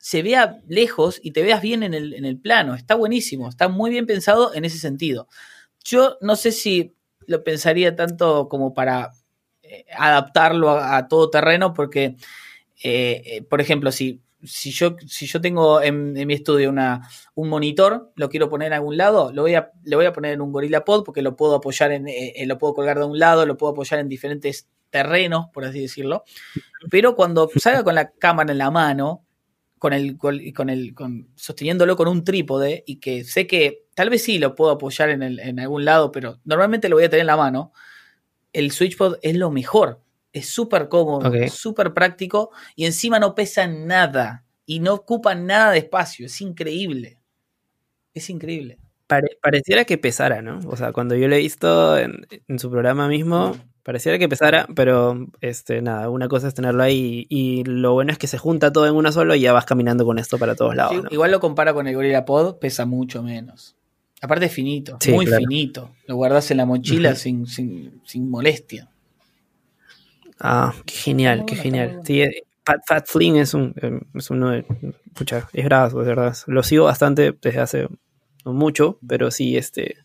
se vea lejos y te veas bien en el, plano. Está buenísimo, está muy bien pensado en ese sentido. Yo no sé si lo pensaría tanto como para eh, adaptarlo a, todo terreno, porque, eh, eh, por ejemplo, si si yo, si yo tengo en, mi estudio una, un monitor, lo quiero poner en algún lado, lo voy a, le voy a poner en un Gorilla Pod porque lo puedo apoyar en, lo puedo colgar de un lado, lo puedo apoyar en diferentes terrenos, por así decirlo. Pero cuando salga con la cámara en la mano, con el, con el, con, sosteniéndolo con un trípode y que sé que tal vez sí lo puedo apoyar en, el, en algún lado, pero normalmente lo voy a tener en la mano, el SwitchPod es lo mejor. Es súper cómodo, súper práctico y encima no pesa nada y no ocupa nada de espacio. Es increíble. Es increíble. pareciera que pesara, ¿no? O sea, cuando yo lo he visto en, su programa mismo, pareciera que pesara, pero este, nada, una cosa es tenerlo ahí y, lo bueno es que se junta todo en uno solo y ya vas caminando con esto para todos lados. Igual lo compara con el Gorilla Pod, pesa mucho menos. Aparte es finito, muy finito. Lo guardas en la mochila sin, sin, sin molestia. Ah, qué genial, qué genial. Sí, eh, Fat, Fling es, un, eh, es uno de. Pucha, es bravo, de verdad. Lo sigo bastante desde hace no mucho, pero sí, este.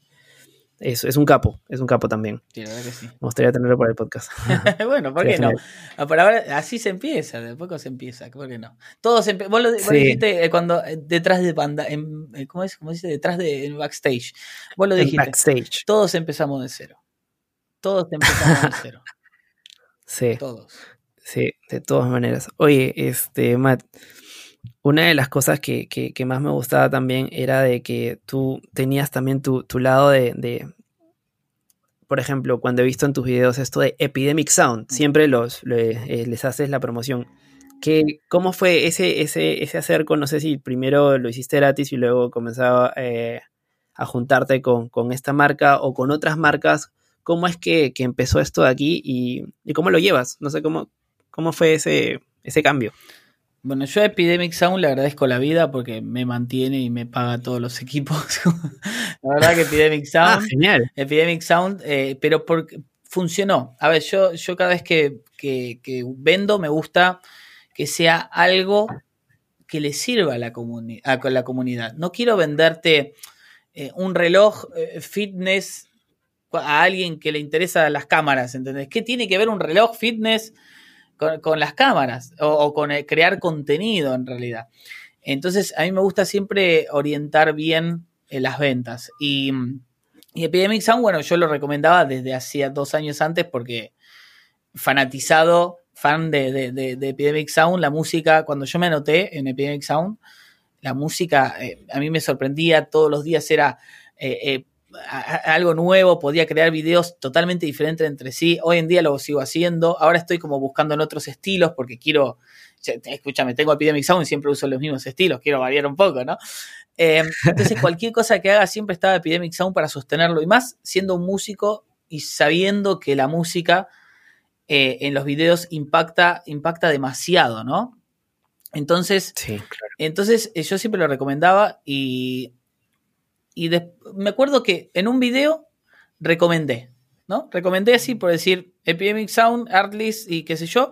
Es, es un capo, es un capo también. Sí, la verdad que sí. Me gustaría tenerlo para el podcast. bueno, ¿por qué no? Ah, por ahora, así se empieza, de poco se empieza, ¿por qué no? Todos vos lo dijiste eh, cuando detrás de banda, en, ¿cómo es? ¿Cómo dice? Detrás de backstage. Vos lo dijiste. backstage. Todos empezamos de cero. Todos empezamos de cero. Sí. Todos. Sí, de todas maneras. Oye, este, Matt, una de las cosas que, más me gustaba también era de que tú tenías también tu, lado de, por ejemplo, cuando he visto en tus videos esto de Epidemic Sound, siempre los, eh, les haces la promoción. ¿Qué, ¿Cómo fue ese, ese, ese acerco? No sé si primero lo hiciste gratis y luego comenzaba eh, a juntarte con, con, esta marca o con otras marcas cómo es que, empezó esto de aquí y, cómo lo llevas. No sé cómo, cómo fue ese, ese cambio. Bueno, yo a Epidemic Sound le agradezco la vida porque me mantiene y me paga todos los equipos. la verdad que Epidemic ah, Sound. genial. Epidemic Sound, eh, pero porque funcionó. A ver, yo, yo cada vez que, vendo me gusta que sea algo que le sirva a la, a la comunidad. No quiero venderte eh, un reloj eh, fitness a alguien que le interesa las cámaras, ¿entendés? ¿Qué tiene que ver un reloj fitness con, las cámaras o, con crear contenido en realidad? Entonces, a mí me gusta siempre orientar bien eh, las ventas. Y, Epidemic Sound, bueno, yo lo recomendaba desde hacía dos años antes porque fanatizado, fan de, Epidemic Sound, la música, cuando yo me anoté en Epidemic Sound, la música eh, a mí me sorprendía, todos los días era... Eh, algo nuevo, podía crear videos totalmente diferentes entre sí. Hoy en día lo sigo haciendo. Ahora estoy como buscando en otros estilos porque quiero, escúchame, tengo Epidemic Sound y siempre uso los mismos estilos, quiero variar un poco, ¿no? Em, entonces cualquier cosa que haga siempre estaba Epidemic Sound para sostenerlo y más siendo un músico y sabiendo que la música eh, en los videos impacta, impacta demasiado, ¿no? Entonces, entonces eh, yo siempre lo recomendaba y y me acuerdo que en un video recomendé, ¿no? Recomendé así por decir Epidemic Sound, Artlist y qué sé yo.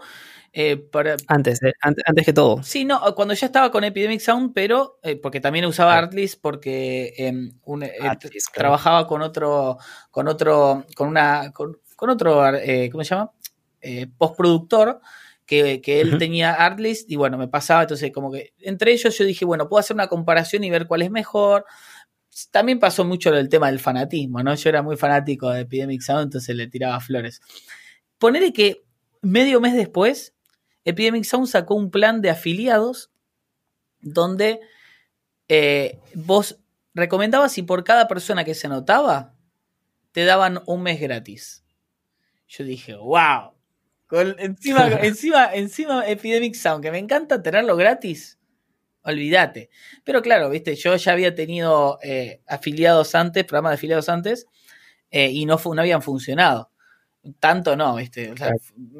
Eh, para... antes, antes, que todo. Sí, no, cuando ya estaba con Epidemic Sound, pero eh, porque también usaba Artlist porque em, un, eh, trabajaba con otro, con otro, con una, con, otro, ¿cómo se llama? postproductor. Que, que él tenía Artlist y bueno, me pasaba, entonces como que entre ellos yo dije, bueno, puedo hacer una comparación y ver cuál es mejor también pasó mucho el tema del fanatismo, ¿no? Yo era muy fanático de Epidemic Sound, entonces le tiraba flores. Ponele que medio mes después, Epidemic Sound sacó un plan de afiliados donde eh, vos recomendabas y por cada persona que se anotaba, te daban un mes gratis. Yo dije, wow. encima, encima, encima Epidemic Sound, que me encanta tenerlo gratis olvídate. Pero claro, viste, yo ya había tenido eh, afiliados antes, programas de afiliados antes, eh, y no, no habían funcionado. Tanto no, viste.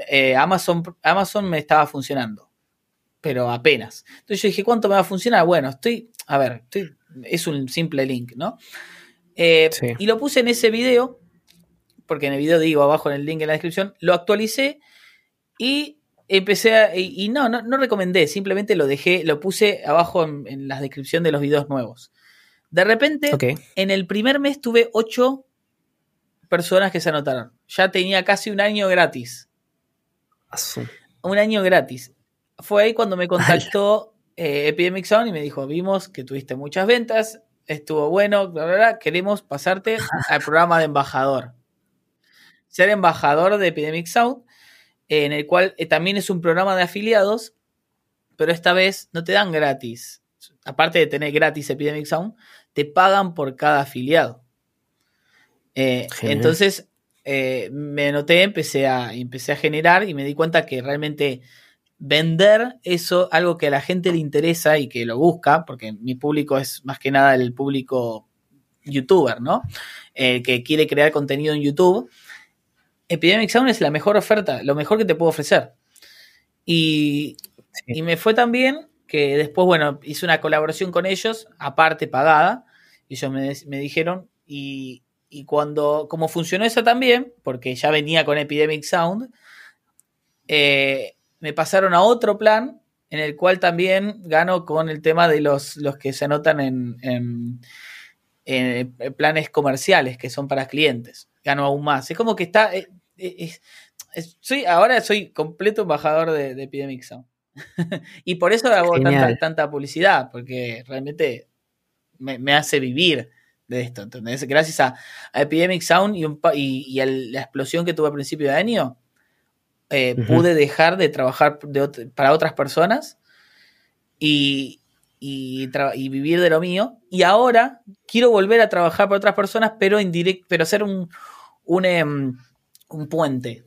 Eh, Amazon, Amazon me estaba funcionando, pero apenas. Entonces yo dije, ¿cuánto me va a funcionar? Bueno, estoy, a ver, estoy, es un simple link, ¿no? Y lo puse en ese video, porque en el video digo abajo en el link en la descripción, lo actualicé y empecé a, y, no, no, no, recomendé, simplemente lo dejé, lo puse abajo en, la descripción de los videos nuevos. De repente, en el primer mes tuve ocho personas que se anotaron. Ya tenía casi un año gratis. Un año gratis. Fue ahí cuando me contactó eh, Epidemic Sound y me dijo, vimos que tuviste muchas ventas, estuvo bueno, bla, bla, bla, queremos pasarte al programa de embajador. Ser embajador de Epidemic Sound, en el cual eh, también es un programa de afiliados, pero esta vez no te dan gratis. Aparte de tener gratis Epidemic Sound, te pagan por cada afiliado. Eh, entonces eh, me anoté, empecé a, empecé a generar y me di cuenta que realmente vender eso, algo que a la gente le interesa y que lo busca, porque mi público es más que nada el público youtuber, ¿no? Eh, que quiere crear contenido en YouTube. Epidemic Sound es la mejor oferta, lo mejor que te puedo ofrecer. Y, Sí. y me fue tan bien que después, bueno, hice una colaboración con ellos, aparte pagada, y ellos me, me dijeron, y, y cuando, como funcionó eso también, porque ya venía con Epidemic Sound, eh, me pasaron a otro plan en el cual también gano con el tema de los, los que se anotan en, en- en planes comerciales que son para clientes. Gano aún más. Es como que está... eh, eh, es- es- soy, ahora soy completo embajador de, de Epidemic Sound. y por eso hago tanta, publicidad, porque realmente me, me hace vivir de esto, ¿entendés? Gracias a, a Epidemic Sound y, un pa- y, y a la explosión que tuve a principio de año, eh, pude dejar de trabajar de para otras personas y, y, tra- y vivir de lo mío. Y ahora quiero volver a trabajar para otras personas, pero indirect, pero hacer un, un, em, un puente.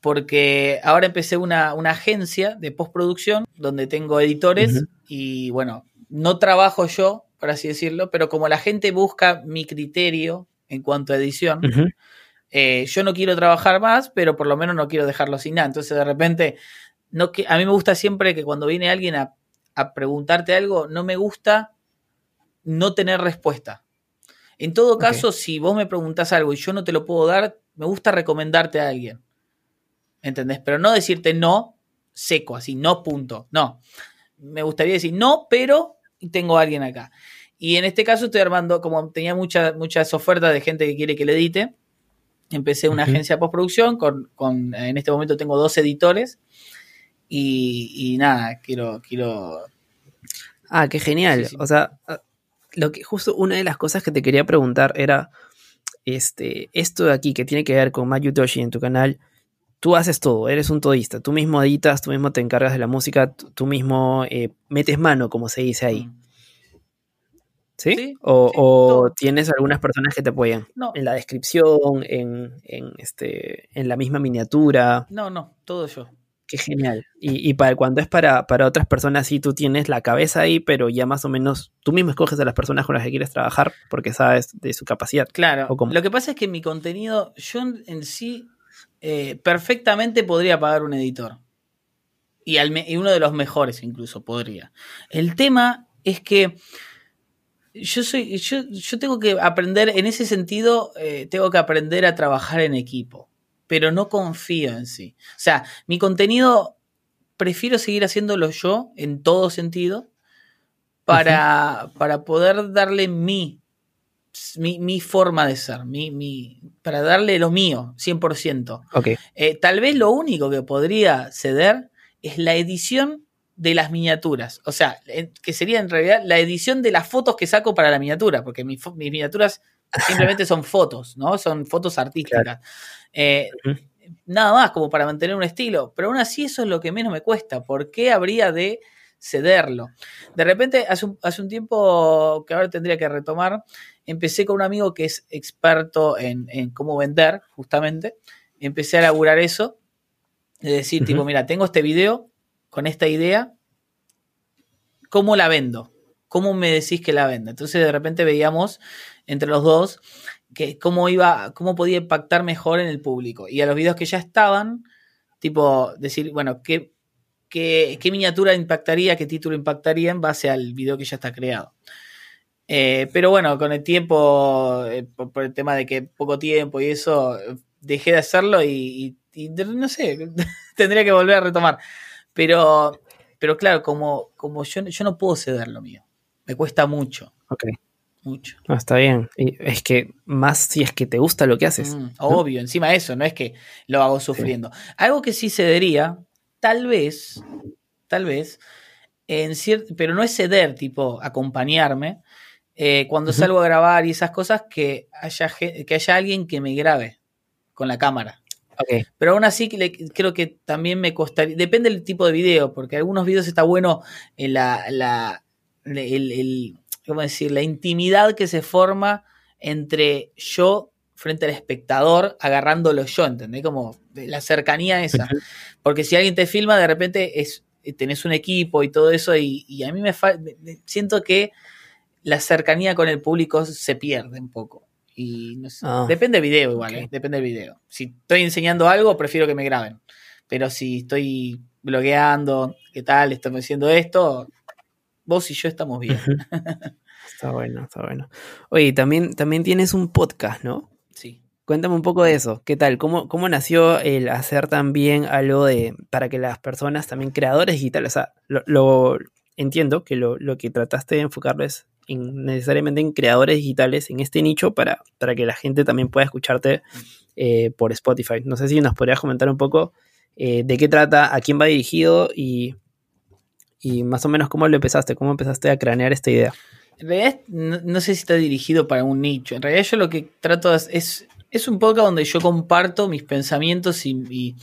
Porque ahora empecé una, una agencia de postproducción donde tengo editores y bueno, no trabajo yo, por así decirlo, pero como la gente busca mi criterio en cuanto a edición, eh, yo no quiero trabajar más, pero por lo menos no quiero dejarlo sin nada. Entonces, de repente, no que, a mí me gusta siempre que cuando viene alguien a, a preguntarte algo, no me gusta no tener respuesta. En todo caso, si vos me preguntás algo y yo no te lo puedo dar, me gusta recomendarte a alguien. ¿Entendés? Pero no decirte no seco, así, no punto. No. Me gustaría decir no, pero tengo a alguien acá. Y en este caso estoy armando, como tenía muchas muchas ofertas de gente que quiere que le edite, empecé una agencia de postproducción con, con, en este momento tengo dos editores y, y nada, quiero, quiero, Ah, qué genial. Sí, sí. O sea, lo que justo una de las cosas que te quería preguntar era este, esto de aquí que tiene que ver con Mayu Toshi en tu canal. Tú haces todo, eres un todista. Tú mismo editas, tú mismo te encargas de la música, tú, mismo eh, metes mano, como se dice ahí. ¿Sí? Sí, o sí, o tienes algunas personas que te apoyan No, en la descripción, en, en, este, en la misma miniatura. no, no, todo yo. Qué genial. Y, y para cuando es para, para otras personas, sí, tú tienes la cabeza ahí, pero ya más o menos tú mismo escoges a las personas con las que quieres trabajar porque sabes de su capacidad. Claro, lo que pasa es que mi contenido, yo en- sí eh, perfectamente podría pagar un editor. Y, al me- y uno de los mejores incluso podría. El tema es que yo soy, yo, yo tengo que aprender, en ese sentido, eh, tengo que aprender a trabajar en equipo. Pero no confío en sí. O sea, mi contenido prefiero seguir haciéndolo yo en todo sentido para, para poder darle mi, mi, mi forma de ser, mi, mi, para darle lo mío, 100%. Ok. Eh, tal vez lo único que podría ceder es la edición de las miniaturas. O sea, que sería en realidad la edición de las fotos que saco para la miniatura, porque mis miniaturas simplemente son fotos, ¿no? Son fotos artísticas. Eh. Nada más como para mantener un estilo, pero aún así eso es lo que menos me cuesta. ¿Por qué habría de cederlo? De repente, hace un, hace un tiempo que ahora tendría que retomar, empecé con un amigo que es experto en, en cómo vender, justamente. Empecé a laburar eso, de decir, tipo, mira, tengo este video con esta idea, ¿cómo la vendo? ¿Cómo me decís que la venda? Entonces de repente veíamos entre los dos que cómo iba, cómo podía impactar mejor en el público. Y a los videos que ya estaban, tipo, decir, bueno, ¿qué, qué, miniatura impactaría, qué título impactaría en base al video que ya está creado? Eh, pero bueno, con el tiempo, eh, por, el tema de que poco tiempo y eso, dejé de hacerlo y, y- no sé, tendría que volver a retomar. Pero, pero claro, como, como yo, yo no puedo ceder lo mío. Me cuesta mucho, Ok. mucho. No, está bien. Y es que más si es que te gusta lo que haces. Mm, obvio, encima de eso, no es que lo hago sufriendo. Algo que sí cedería, tal vez, tal vez, en pero no es ceder, tipo acompañarme. eh, cuando salgo a grabar y esas cosas, que haya, que haya alguien que me grabe con la cámara. Ok. Pero aún así le- creo que también me costaría, depende del tipo de video, porque algunos videos está bueno en la, la el, el- ¿cómo decir? la intimidad que se forma entre yo frente al espectador agarrándolo yo, ¿entendés? Como la cercanía esa. Porque si alguien te filma, de repente es, tenés un equipo y todo eso, y, y a mí me, siento que la cercanía con el público se pierde un poco. Y no sé, Ah, depende del video igual. ¿eh? depende del video. Si estoy enseñando algo, prefiero que me graben. Pero si estoy blogueando, ¿qué tal? Estamos haciendo esto, vos y yo estamos bien. Está bueno, está bueno. Oye, también, también tienes un podcast, ¿no? Sí. Cuéntame un poco de eso. ¿Qué tal? ¿Cómo, cómo nació el hacer también algo de para que las personas también creadores digitales, o sea, lo, lo- entiendo que lo, lo que trataste de enfocarlo es en- necesariamente en creadores digitales en este nicho para, para que la gente también pueda escucharte eh, por Spotify. No sé si nos podrías comentar un poco eh, de qué trata, a quién va dirigido y, y más o menos cómo lo empezaste, cómo empezaste a cranear esta idea. En realidad, no, no sé si está dirigido para un nicho. En realidad, yo lo que trato es. Es, es un podcast donde yo comparto mis pensamientos y, y-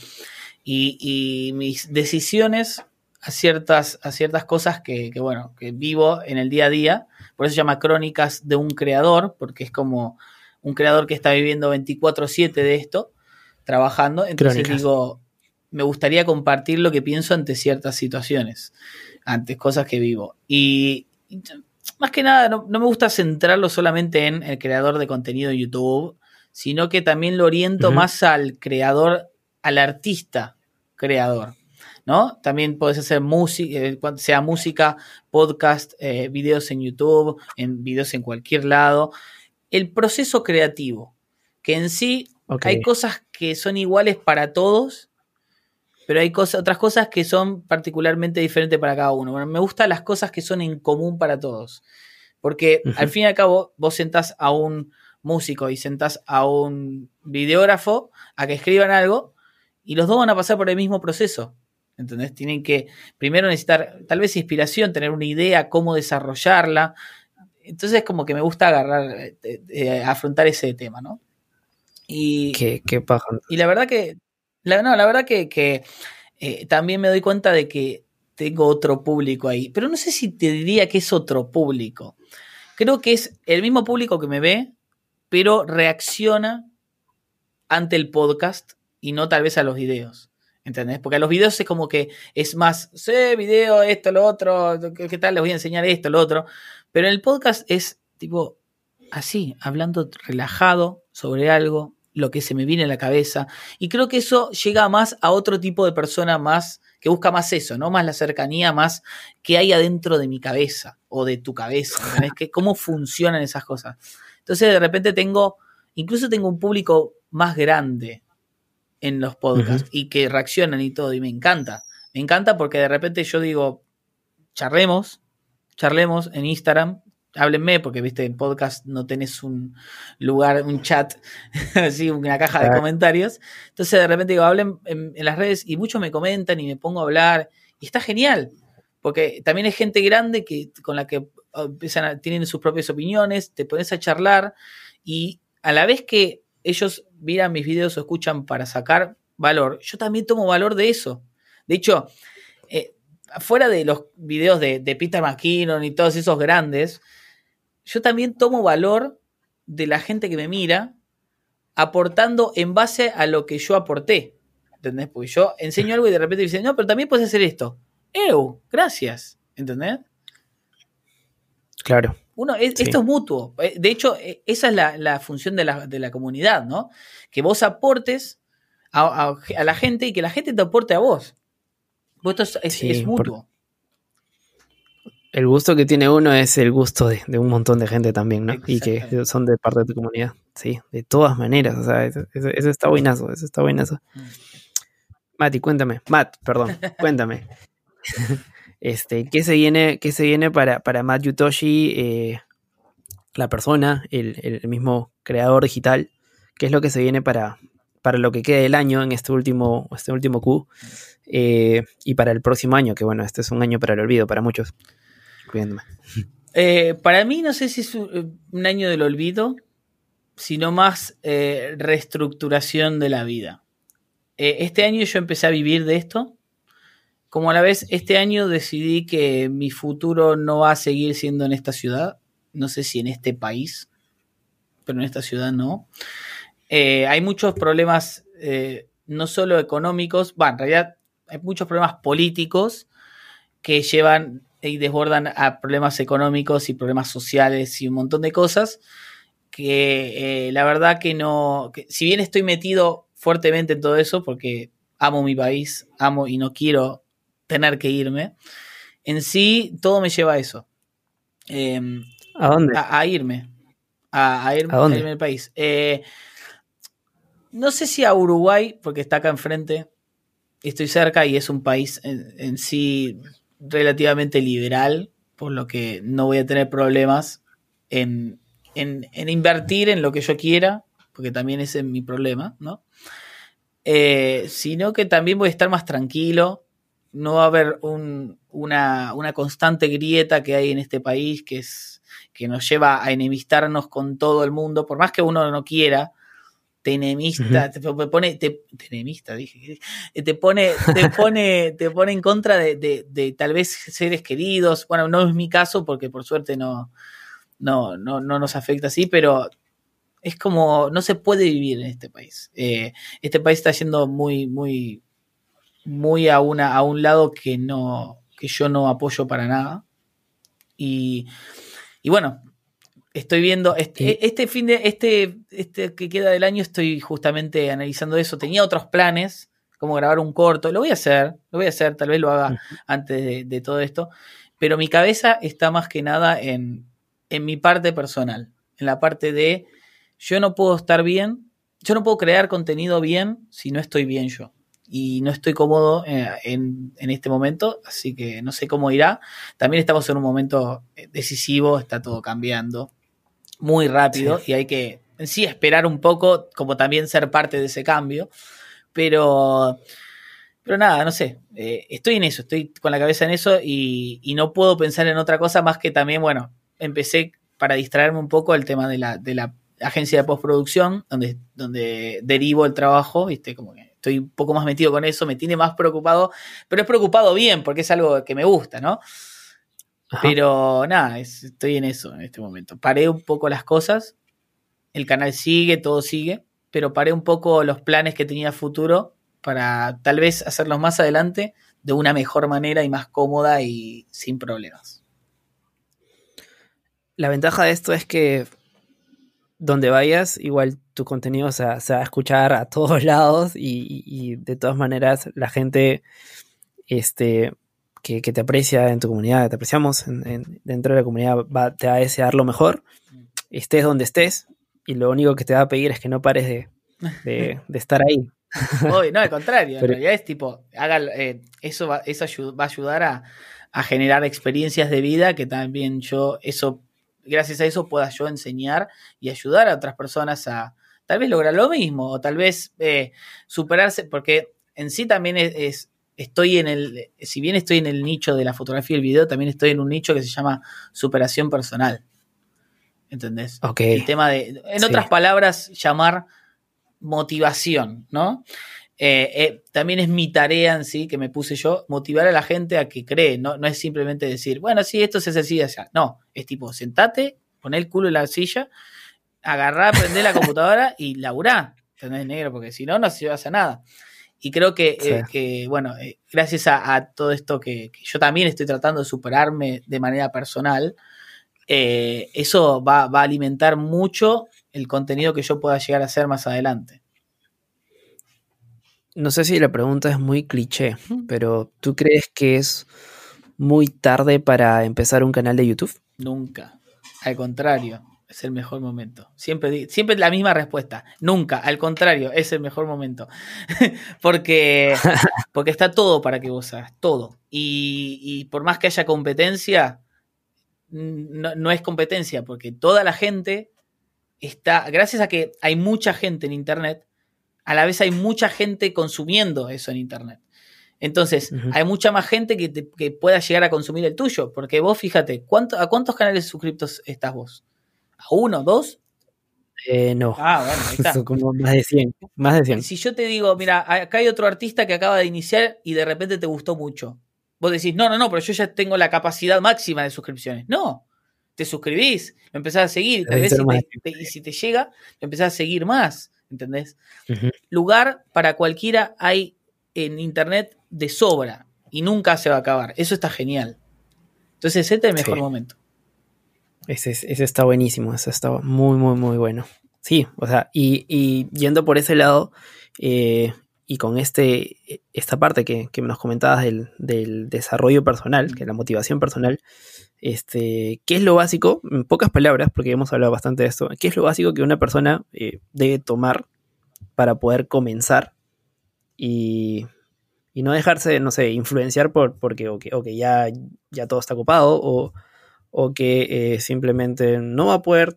y- y mis decisiones a ciertas, a ciertas cosas que, que, bueno, que vivo en el día a día. Por eso se llama Crónicas de un Creador, porque es como un creador que está viviendo 24-7 de esto, trabajando. Entonces Crónicas. digo, me gustaría compartir lo que pienso ante ciertas situaciones, ante cosas que vivo. Y, más que nada, no, no me gusta centrarlo solamente en el creador de contenido de YouTube, sino que también lo oriento más al creador, al artista creador. ¿No? También puedes hacer música, sea música, podcast, eh, videos en YouTube, en videos en cualquier lado. El proceso creativo, que en sí hay cosas que son iguales para todos, pero hay cosas, otras cosas que son particularmente diferentes para cada uno. Bueno, me gustan las cosas que son en común para todos. Porque al fin y al cabo, vos sentás a un músico y sentás a un videógrafo a que escriban algo y los dos van a pasar por el mismo proceso. ¿Entendés? Tienen que primero necesitar tal vez inspiración, tener una idea, cómo desarrollarla. Entonces como que me gusta agarrar, eh, eh, afrontar ese tema, ¿no? Y, Qué, qué paja. y la verdad que, la, no, la verdad que, eh, también me doy cuenta de que tengo otro público ahí. Pero no sé si te diría que es otro público. Creo que es el mismo público que me ve, pero reacciona ante el podcast y no tal vez a los videos. ¿Entendés? Porque a los videos es como que es más, sé, video, esto, lo otro, ¿qué, qué tal? Les voy a enseñar esto, lo otro. Pero en el podcast es tipo así, hablando relajado sobre algo, lo que se me viene a la cabeza. Y creo que eso llega más a otro tipo de persona más que busca más eso, ¿no? Más la cercanía, más que hay adentro de mi cabeza o de tu cabeza. Que, ¿Cómo funcionan esas cosas? Entonces de repente tengo, incluso tengo un público más grande en los podcasts y que reaccionan y todo, y me encanta. Me encanta porque de repente yo digo, charlemos, charlemos en Instagram, háblenme, porque viste, en podcast no tenés un lugar, un chat, así, una caja de comentarios. Entonces de repente digo, hablen en, en las redes y muchos me comentan y me pongo a hablar, y está genial, porque también hay gente grande que, con la que ah, empiezan a- tienen sus propias opiniones, te pones a charlar, y a la vez que ellos miran mis videos o escuchan para sacar valor, yo también tomo valor de eso. De hecho, eh, fuera de los videos de, de Peter McKinnon y todos esos grandes, yo también tomo valor de la gente que me mira aportando en base a lo que yo aporté. ¿Entendés? Porque yo enseño algo y de repente dicen, no, pero también puedes hacer esto. ¡Ew! Gracias. ¿Entendés? Claro. Uno, es- Sí. Esto es mutuo. Eh, De hecho, eh, esa es la, la función de la, de la comunidad, ¿no? Que vos aportes a, a- a la gente y que la gente te aporte a vos. Pues esto es, es- Sí, es por- mutuo. El gusto que tiene uno es el gusto de, de un montón de gente también, ¿no? Y que son de parte de tu comunidad. Sí, de todas maneras. O sea, eso, eso- eso está buenazo, eso está buenazo. Mm. Mati, cuéntame. Matt, perdón, cuéntame. Este, ¿qué se viene, qué se viene para, para Matt Yutoshi, eh, la persona, el, el mismo creador digital? ¿Qué es lo que se viene para, para lo que quede del año en este último, este último Q. Eh, y para el próximo año, que bueno, este es un año para el olvido para muchos. Eh, para mí no sé si es un, año del olvido, sino más eh, reestructuración de la vida. este año yo empecé a vivir de esto. Como a la vez, este año decidí que mi futuro no va a seguir siendo en esta ciudad. No sé si en este país, pero en esta ciudad no. hay muchos problemas, no solo económicos, bueno, en realidad hay muchos problemas políticos que llevan y desbordan a problemas económicos y problemas sociales y un montón de cosas que eh, la verdad que no, si bien estoy metido fuertemente en todo eso porque amo mi país, amo y no quiero tener que irme, en sí todo me lleva a eso. Em, ¿A dónde? A, irme. A, irme, ¿A, irme del país. Eh, no sé si a Uruguay, porque está acá enfrente, estoy cerca y es un país en, sí relativamente liberal, por lo que no voy a tener problemas en, invertir en lo que yo quiera, porque también ese es mi problema, ¿no? Eh, sino que también voy a estar más tranquilo, no va a haber una, una, constante grieta que hay en este país que, es, que nos lleva a enemistarnos con todo el mundo, por más que uno no quiera, tenemista, te pone, te, tenemista, dije, te pone, te pone, te pone en contra de, tal vez seres queridos. Bueno, no es mi caso porque por suerte no, no, no, nos afecta así, pero es como, no se puede vivir en este país. Eh, este país está yendo muy, muy, muy a, una, a un lado que no, que yo no apoyo para nada. Y, y bueno, Estoy viendo, este, este, fin de, este, este que queda del año estoy justamente analizando eso. Tenía otros planes, como grabar un corto. Lo voy a hacer, lo voy a hacer, tal vez lo haga antes de, todo esto. Pero mi cabeza está más que nada en, en mi parte personal. En la parte de yo no puedo estar bien, yo no puedo crear contenido bien si no estoy bien yo. Y no estoy cómodo eh, en, en, este momento, así que no sé cómo irá. También estamos en un momento decisivo, está todo cambiando muy rápido y hay que sí esperar un poco, como también ser parte de ese cambio. Pero, pero nada, no sé, eh, estoy en eso, estoy con la cabeza en eso y, no puedo pensar en otra cosa más que también, bueno, empecé para distraerme un poco el tema de la, de la agencia de postproducción, donde, donde derivo el trabajo, viste, como que estoy un poco más metido con eso, me tiene más preocupado, pero es preocupado bien, porque es algo que me gusta, ¿no? Pero nada, estoy en eso en este momento. Paré un poco las cosas. El canal sigue, todo sigue. Pero paré un poco los planes que tenía futuro para tal vez hacerlos más adelante de una mejor manera y más cómoda y sin problemas. La ventaja de esto es que donde vayas, igual tu contenido se, va a escuchar a todos lados y, y, de todas maneras la gente este, que, te aprecia en tu comunidad, te apreciamos en, dentro de la comunidad, te va a desear lo mejor, estés donde estés, y lo único que te va a pedir es que no pares de, estar ahí. no, al contrario, en realidad es tipo, haga, eh, eso, va, eso va a ayudar a, generar experiencias de vida que también yo, eso, gracias a eso pueda yo enseñar y ayudar a otras personas a tal vez lograr lo mismo, o tal vez eh, superarse, porque en sí también es estoy en el, si bien estoy en el nicho de la fotografía y el video, también estoy en un nicho que se llama superación personal. ¿Entendés? Ok. El tema de, en otras palabras, llamar motivación, ¿no? Eh, eh, también es mi tarea en sí, que me puse yo, motivar a la gente a que cree, no, no es simplemente decir, bueno, sí, esto se hace así, así. No, es tipo, sentate, poné el culo en la silla, agarrá, prende la computadora y laburá, ¿entendés, negro? Porque si no, no se va a hacer nada. Y creo que, eh, bueno, eh, gracias a, todo esto que, yo también estoy tratando de superarme de manera personal, eh, eso va, a alimentar mucho el contenido que yo pueda llegar a hacer más adelante. No sé si la pregunta es muy cliché, pero ¿tú crees que es muy tarde para empezar un canal de YouTube? Nunca. Al contrario es el mejor momento. Siempre, siempre la misma respuesta. Nunca, al contrario, es el mejor momento. porque, porque está todo para que vos hagas, todo. Y, por más que haya competencia, no, es competencia, porque toda la gente está, gracias a que hay mucha gente en Internet, a la vez hay mucha gente consumiendo eso en Internet. Entonces, hay mucha más gente que, pueda llegar a consumir el tuyo. Porque vos, fíjate, ¿cuánto, ¿a cuántos canales suscriptos estás vos? ¿A uno, dos? Eh, no. Ah, bueno, ahí está. como más de 100. Más de 100. Si yo te digo, mira, acá hay otro artista que acaba de iniciar y de repente te gustó mucho. Vos decís, no, no, no, pero yo ya tengo la capacidad máxima de suscripciones. No. Te suscribís, lo empezás a seguir, tal vez y si te llega, lo empezás a seguir más. ¿Entendés? Lugar para cualquiera hay en internet de sobra y nunca se va a acabar. Eso está genial. Entonces, este es el mejor momento. Ese, está buenísimo, ese está muy, muy, muy bueno. Sí, o sea, y, yendo por ese lado, eh, y con este, esta parte que, nos comentabas del, desarrollo personal, que es la motivación personal, este, ¿qué es lo básico? En pocas palabras, porque hemos hablado bastante de esto, ¿qué es lo básico que una persona eh, debe tomar para poder comenzar y, no dejarse, no sé, influenciar por, porque o que, ya, ya todo está ocupado o, que eh, simplemente no va a poder,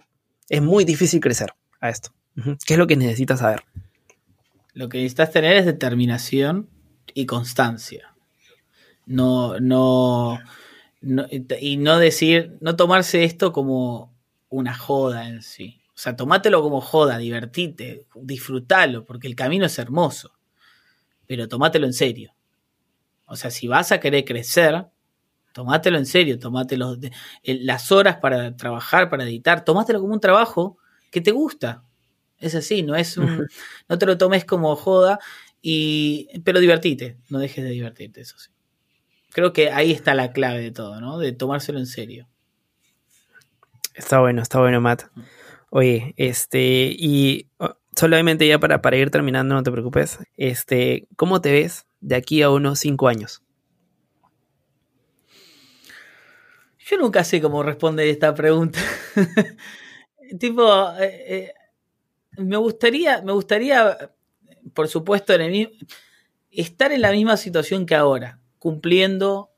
es muy difícil crecer a esto. ¿Qué es lo que necesitas saber? Lo que necesitas tener es determinación y constancia. No, no, y no decir, no tomarse esto como una joda en sí. O sea, tomátelo como joda, divertite, disfrútalo, porque el camino es hermoso pero tomátelo en serio. O sea, si vas a querer crecer, tomátelo en serio, tomátelo las horas para trabajar, para editar, tomátelo como un trabajo que te gusta. Es así, no es un, no te lo tomes como joda, y, pero divertite, no dejes de divertirte, eso sí. Creo que ahí está la clave de todo, ¿no? De tomárselo en serio. Está bueno, está bueno, Matt. Oye, este, y solamente ya para, para ir terminando, no te preocupes. Este, ¿cómo te ves de aquí a unos cinco años? Yo nunca sé cómo responder esta pregunta. tipo, eh, eh, me gustaría, me gustaría, por supuesto, en estar en la misma situación que ahora, cumpliendo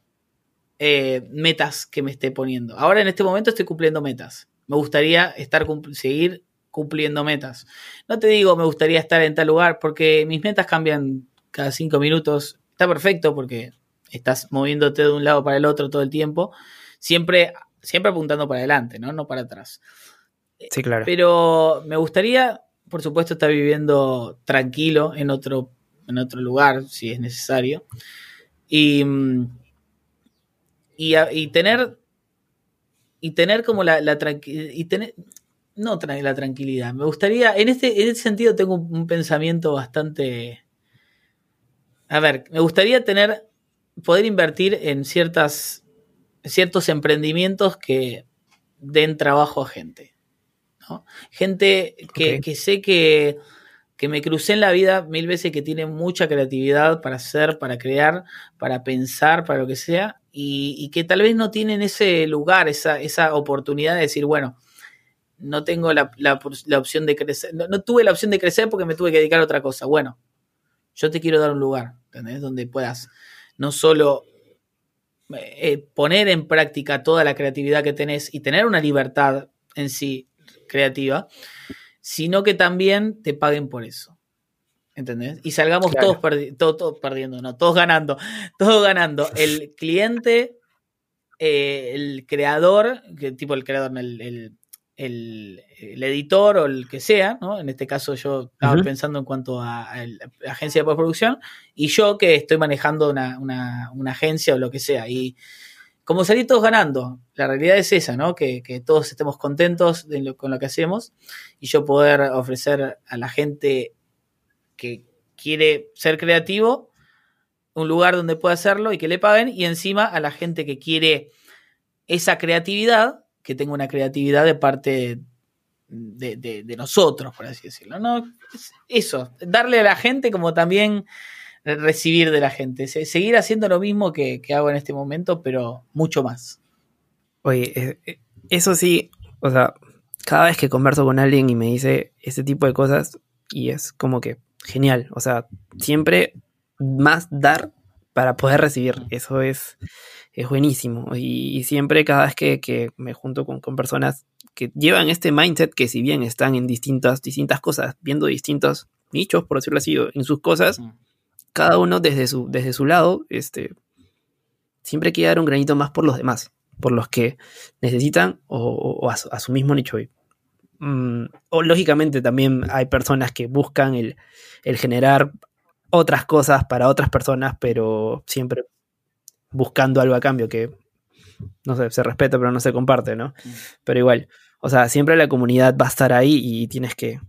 eh, metas que me esté poniendo. Ahora en este momento estoy cumpliendo metas. Me gustaría estar seguir cumpliendo metas. No te digo me gustaría estar en tal lugar porque mis metas cambian cada cinco minutos. Está perfecto porque estás moviéndote de un lado para el otro todo el tiempo. Siempre, siempre apuntando para adelante, ¿no? No para atrás. Sí, claro. Pero me gustaría, por supuesto, estar viviendo tranquilo en otro, en otro lugar, si es necesario. Y, y, tener y tener como la, la tranquilidad y tener no la tranquilidad. Me gustaría, en este, en este sentido tengo un, pensamiento bastante... A ver, me gustaría tener, poder invertir en ciertas, ciertos emprendimientos que den trabajo a gente. Gente que, sé que, que me crucé en la vida mil veces que tiene mucha creatividad para hacer, para crear, para pensar, para lo que sea, y, que tal vez no tienen ese lugar, esa, esa oportunidad de decir, bueno, no tengo la, opción de crecer, no, tuve la opción de crecer porque me tuve que dedicar a otra cosa. Bueno, yo te quiero dar un lugar, ¿entendés? Donde puedas no solo eh, poner en práctica toda la creatividad que tenés y tener una libertad en sí creativa, sino que también te paguen por eso. ¿Entendés? Y salgamos todos, perdiendo, no, todos ganando, todos ganando. El cliente, eh, el creador, que tipo el creador, el el, editor o el que sea, ¿no? En este caso yo estaba pensando en cuanto a, la agencia de postproducción y yo que estoy manejando una, agencia o lo que sea. Y como salir todos ganando, la realidad es esa, ¿no? Que, todos estemos contentos con lo que hacemos y yo poder ofrecer a la gente que quiere ser creativo un lugar donde pueda hacerlo y que le paguen y encima a la gente que quiere esa creatividad que tenga una creatividad de parte de, nosotros, por así decirlo. ¿no? Eso, darle a la gente como también recibir de la gente. Seguir haciendo lo mismo que, hago en este momento, pero mucho más. Oye, eh, eh, eso sí, o sea, cada vez que converso con alguien y me dice ese tipo de cosas, y es como que genial. O sea, siempre más dar para poder recibir. Eso es, es buenísimo. Y, siempre cada vez que, me junto con, personas que llevan este mindset, que si bien están en distintas, distintas cosas, viendo distintos nichos, por decirlo así, en sus cosas, cada uno desde su, desde su lado, este, siempre quiere dar un granito más por los demás, por los que necesitan o, o- o a, su, a su mismo nicho. Mm, o lógicamente también hay personas que buscan el, el generar otras cosas para otras personas, pero siempre buscando algo a cambio que, no sé, se respeta pero no se comparte, ¿no? Mm. Pero igual, o sea, siempre la comunidad va a estar ahí y tienes que,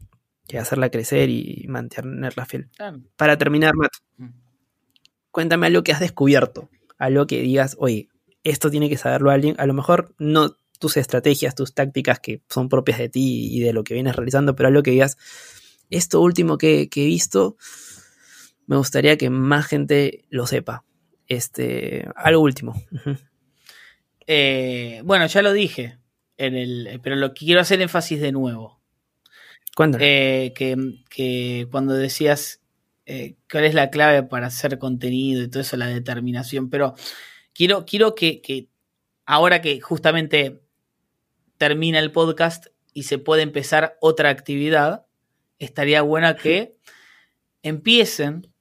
que hacerla crecer y mantenerla fiel. Para terminar, Matt, Mm. cuéntame algo que has descubierto, algo que digas, oye, esto tiene que saberlo alguien, a lo mejor no tus estrategias, tus tácticas que son propias de ti y de lo que vienes realizando, pero algo que digas, esto último que, que he visto, me gustaría que más gente lo sepa. Este, algo último. Eh, bueno, ya lo dije, en el, pero lo quiero hacer énfasis de nuevo. Cuéntame. Eh, que, que cuando decías eh, cuál es la clave para hacer contenido y todo eso, la determinación, pero quiero, quiero que, que ahora que justamente termina el podcast y se puede empezar otra actividad, estaría buena que empiecen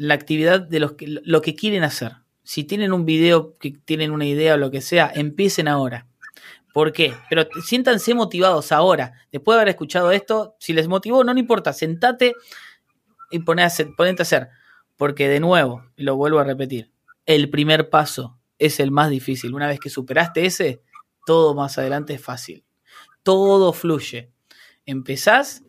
la actividad de los que, lo que quieren hacer. Si tienen un video, que tienen una idea o lo que sea, empiecen ahora. ¿Por qué? Pero siéntanse motivados ahora. Después de haber escuchado esto, si les motivó, no, importa, sentate y poné a hacer- ponete a hacer. Porque de nuevo, lo vuelvo a repetir, el primer paso es el más difícil. Una vez que superaste ese, todo más adelante es fácil. Todo fluye. Empezás,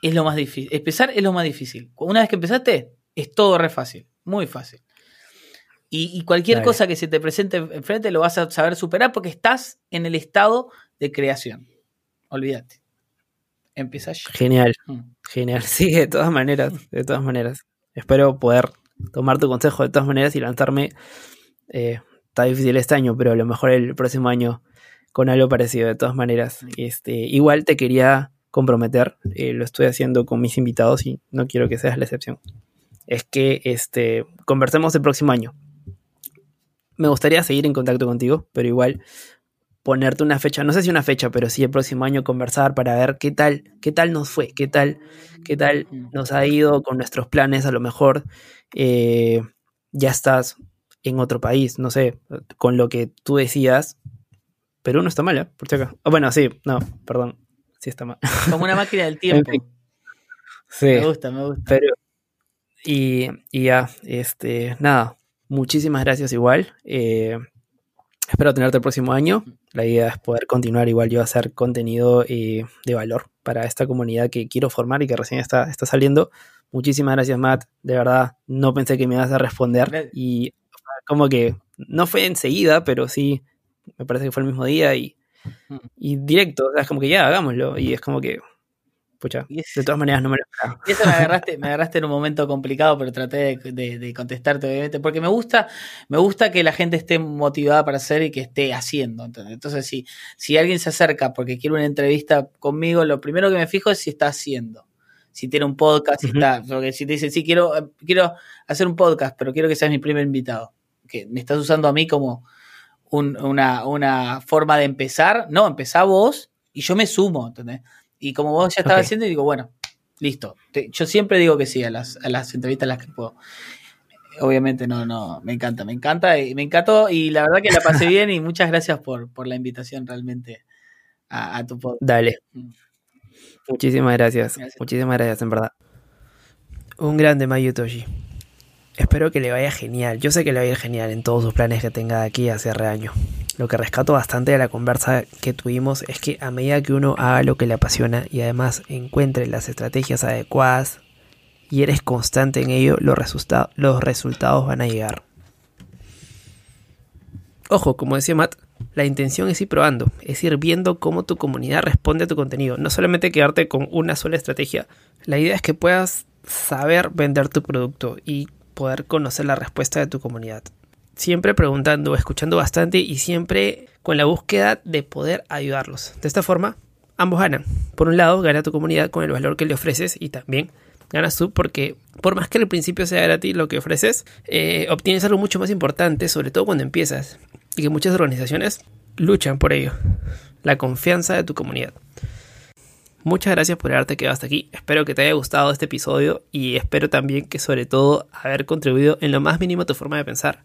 es lo más difícil. Empezar es lo más difícil. Una vez que empezaste, es todo re fácil. Muy fácil. Y, y cualquier Dale. cosa que se te presente enfrente lo vas a saber superar porque estás en el estado de creación. Olvídate. Empieza ya. Genial, Mm. genial. Sí, de todas maneras, de todas maneras. Espero poder tomar tu consejo de todas maneras y lanzarme. eh, está difícil este año, pero a lo mejor el próximo año con algo parecido, de todas maneras. Este, igual te quería comprometer, eh, lo estoy haciendo con mis invitados y no quiero que seas la excepción. Es que este, conversemos el próximo año. Me gustaría seguir en contacto contigo, pero igual ponerte una fecha, no sé si una fecha, pero sí el próximo año conversar para ver qué tal, qué tal nos fue, qué tal, qué tal nos ha ido con nuestros planes, a lo mejor eh, ya estás en otro país, no sé, con lo que tú decías, Perú no está mal, ¿eh? Por si acaso. Oh, bueno, sí, no, perdón, sí está mal. Como una máquina del tiempo. fin. Sí, Me gusta, me gusta. pero y, y ya, este, nada, muchísimas gracias igual. eh, espero tenerte el próximo año. La idea es poder continuar igual yo a hacer contenido eh, de valor para esta comunidad que quiero formar y que recién está, está saliendo. Muchísimas gracias, Matt. De verdad, no pensé que me ibas a responder. Y como que no fue enseguida, pero sí, me parece que fue el mismo día y, y directo. O sea, es como que ya, hagámoslo. Y es como que, pucha, de todas maneras no me lo esperaba. Y eso me agarraste, me agarraste en un momento complicado, pero traté de, de- de contestarte, obviamente, porque me gusta, me gusta que la gente esté motivada para hacer y que esté haciendo. ¿entendés? Entonces, si, si alguien se acerca porque quiere una entrevista conmigo, lo primero que me fijo es si está haciendo. Si tiene un podcast, si está. Porque si te dicen, sí, quiero, eh, quiero hacer un podcast, pero quiero que seas mi primer invitado. Que me estás usando a mí como un- una, una forma de empezar. No, empezá vos y yo me sumo, ¿entendés? Y como vos ya estabas haciendo, digo, bueno, listo. Te- yo siempre digo que sí a las, a las entrevistas a las que puedo. Obviamente no, no, me encanta, me encanta y me encantó y la verdad que la pasé bien y muchas gracias por, por la invitación realmente a, a tu podcast. Dale. Mm. Muchísimas gracias. Gracias. Muchísimas gracias, en verdad. Un grande Mayu Toshi. Espero que le vaya genial. Yo sé que le va a ir genial en todos sus planes que tenga de aquí a cierre año. Lo que rescato bastante de la conversa que tuvimos es que a medida que uno haga lo que le apasiona y además encuentre las estrategias adecuadas y eres constante en ello, los, los resultados van a llegar. Ojo, como decía Matt, la intención es ir probando, es ir viendo cómo tu comunidad responde a tu contenido. No solamente quedarte con una sola estrategia. La idea es que puedas saber vender tu producto y poder conocer la respuesta de tu comunidad. Siempre preguntando, escuchando bastante y siempre con la búsqueda de poder ayudarlos. De esta forma, ambos ganan. Por un lado, gana tu comunidad con el valor que le ofreces y también ganas tú porque por más que al principio sea gratis lo que ofreces, eh, obtienes algo mucho más importante, sobre todo cuando empiezas y que muchas organizaciones luchan por ello, la confianza de tu comunidad. Muchas gracias por haberte quedado hasta aquí. Espero que te haya gustado este episodio y espero también que sobre todo haber contribuido en lo más mínimo a tu forma de pensar.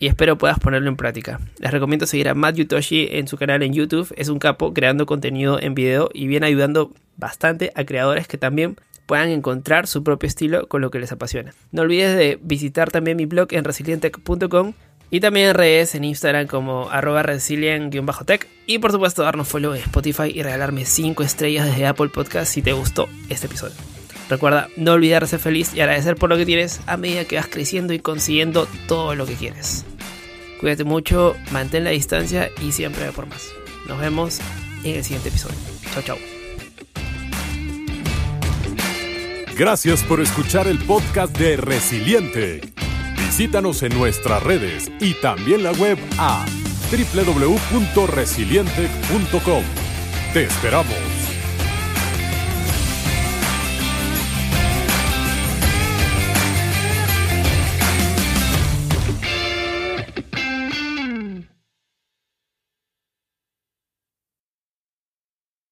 Y espero puedas ponerlo en práctica. Les recomiendo seguir a Matt Yutoshi en su canal en YouTube. Es un capo creando contenido en video y viene ayudando bastante a creadores que también puedan encontrar su propio estilo con lo que les apasiona. No olvides de visitar también mi blog en resilientech.com y también en redes en Instagram como arroba resilient-tech. Y por supuesto darnos follow en Spotify y regalarme 5 estrellas desde Apple Podcast si te gustó este episodio. Recuerda no olvidar ser feliz y agradecer por lo que tienes a medida que vas creciendo y consiguiendo todo lo que quieres. Cuídate mucho, mantén la distancia y siempre ve por más. Nos vemos en el siguiente episodio. Chao, chao. Gracias por escuchar el podcast de Resiliente. Visítanos en nuestras redes y también la web a www.resiliente.com. Te esperamos.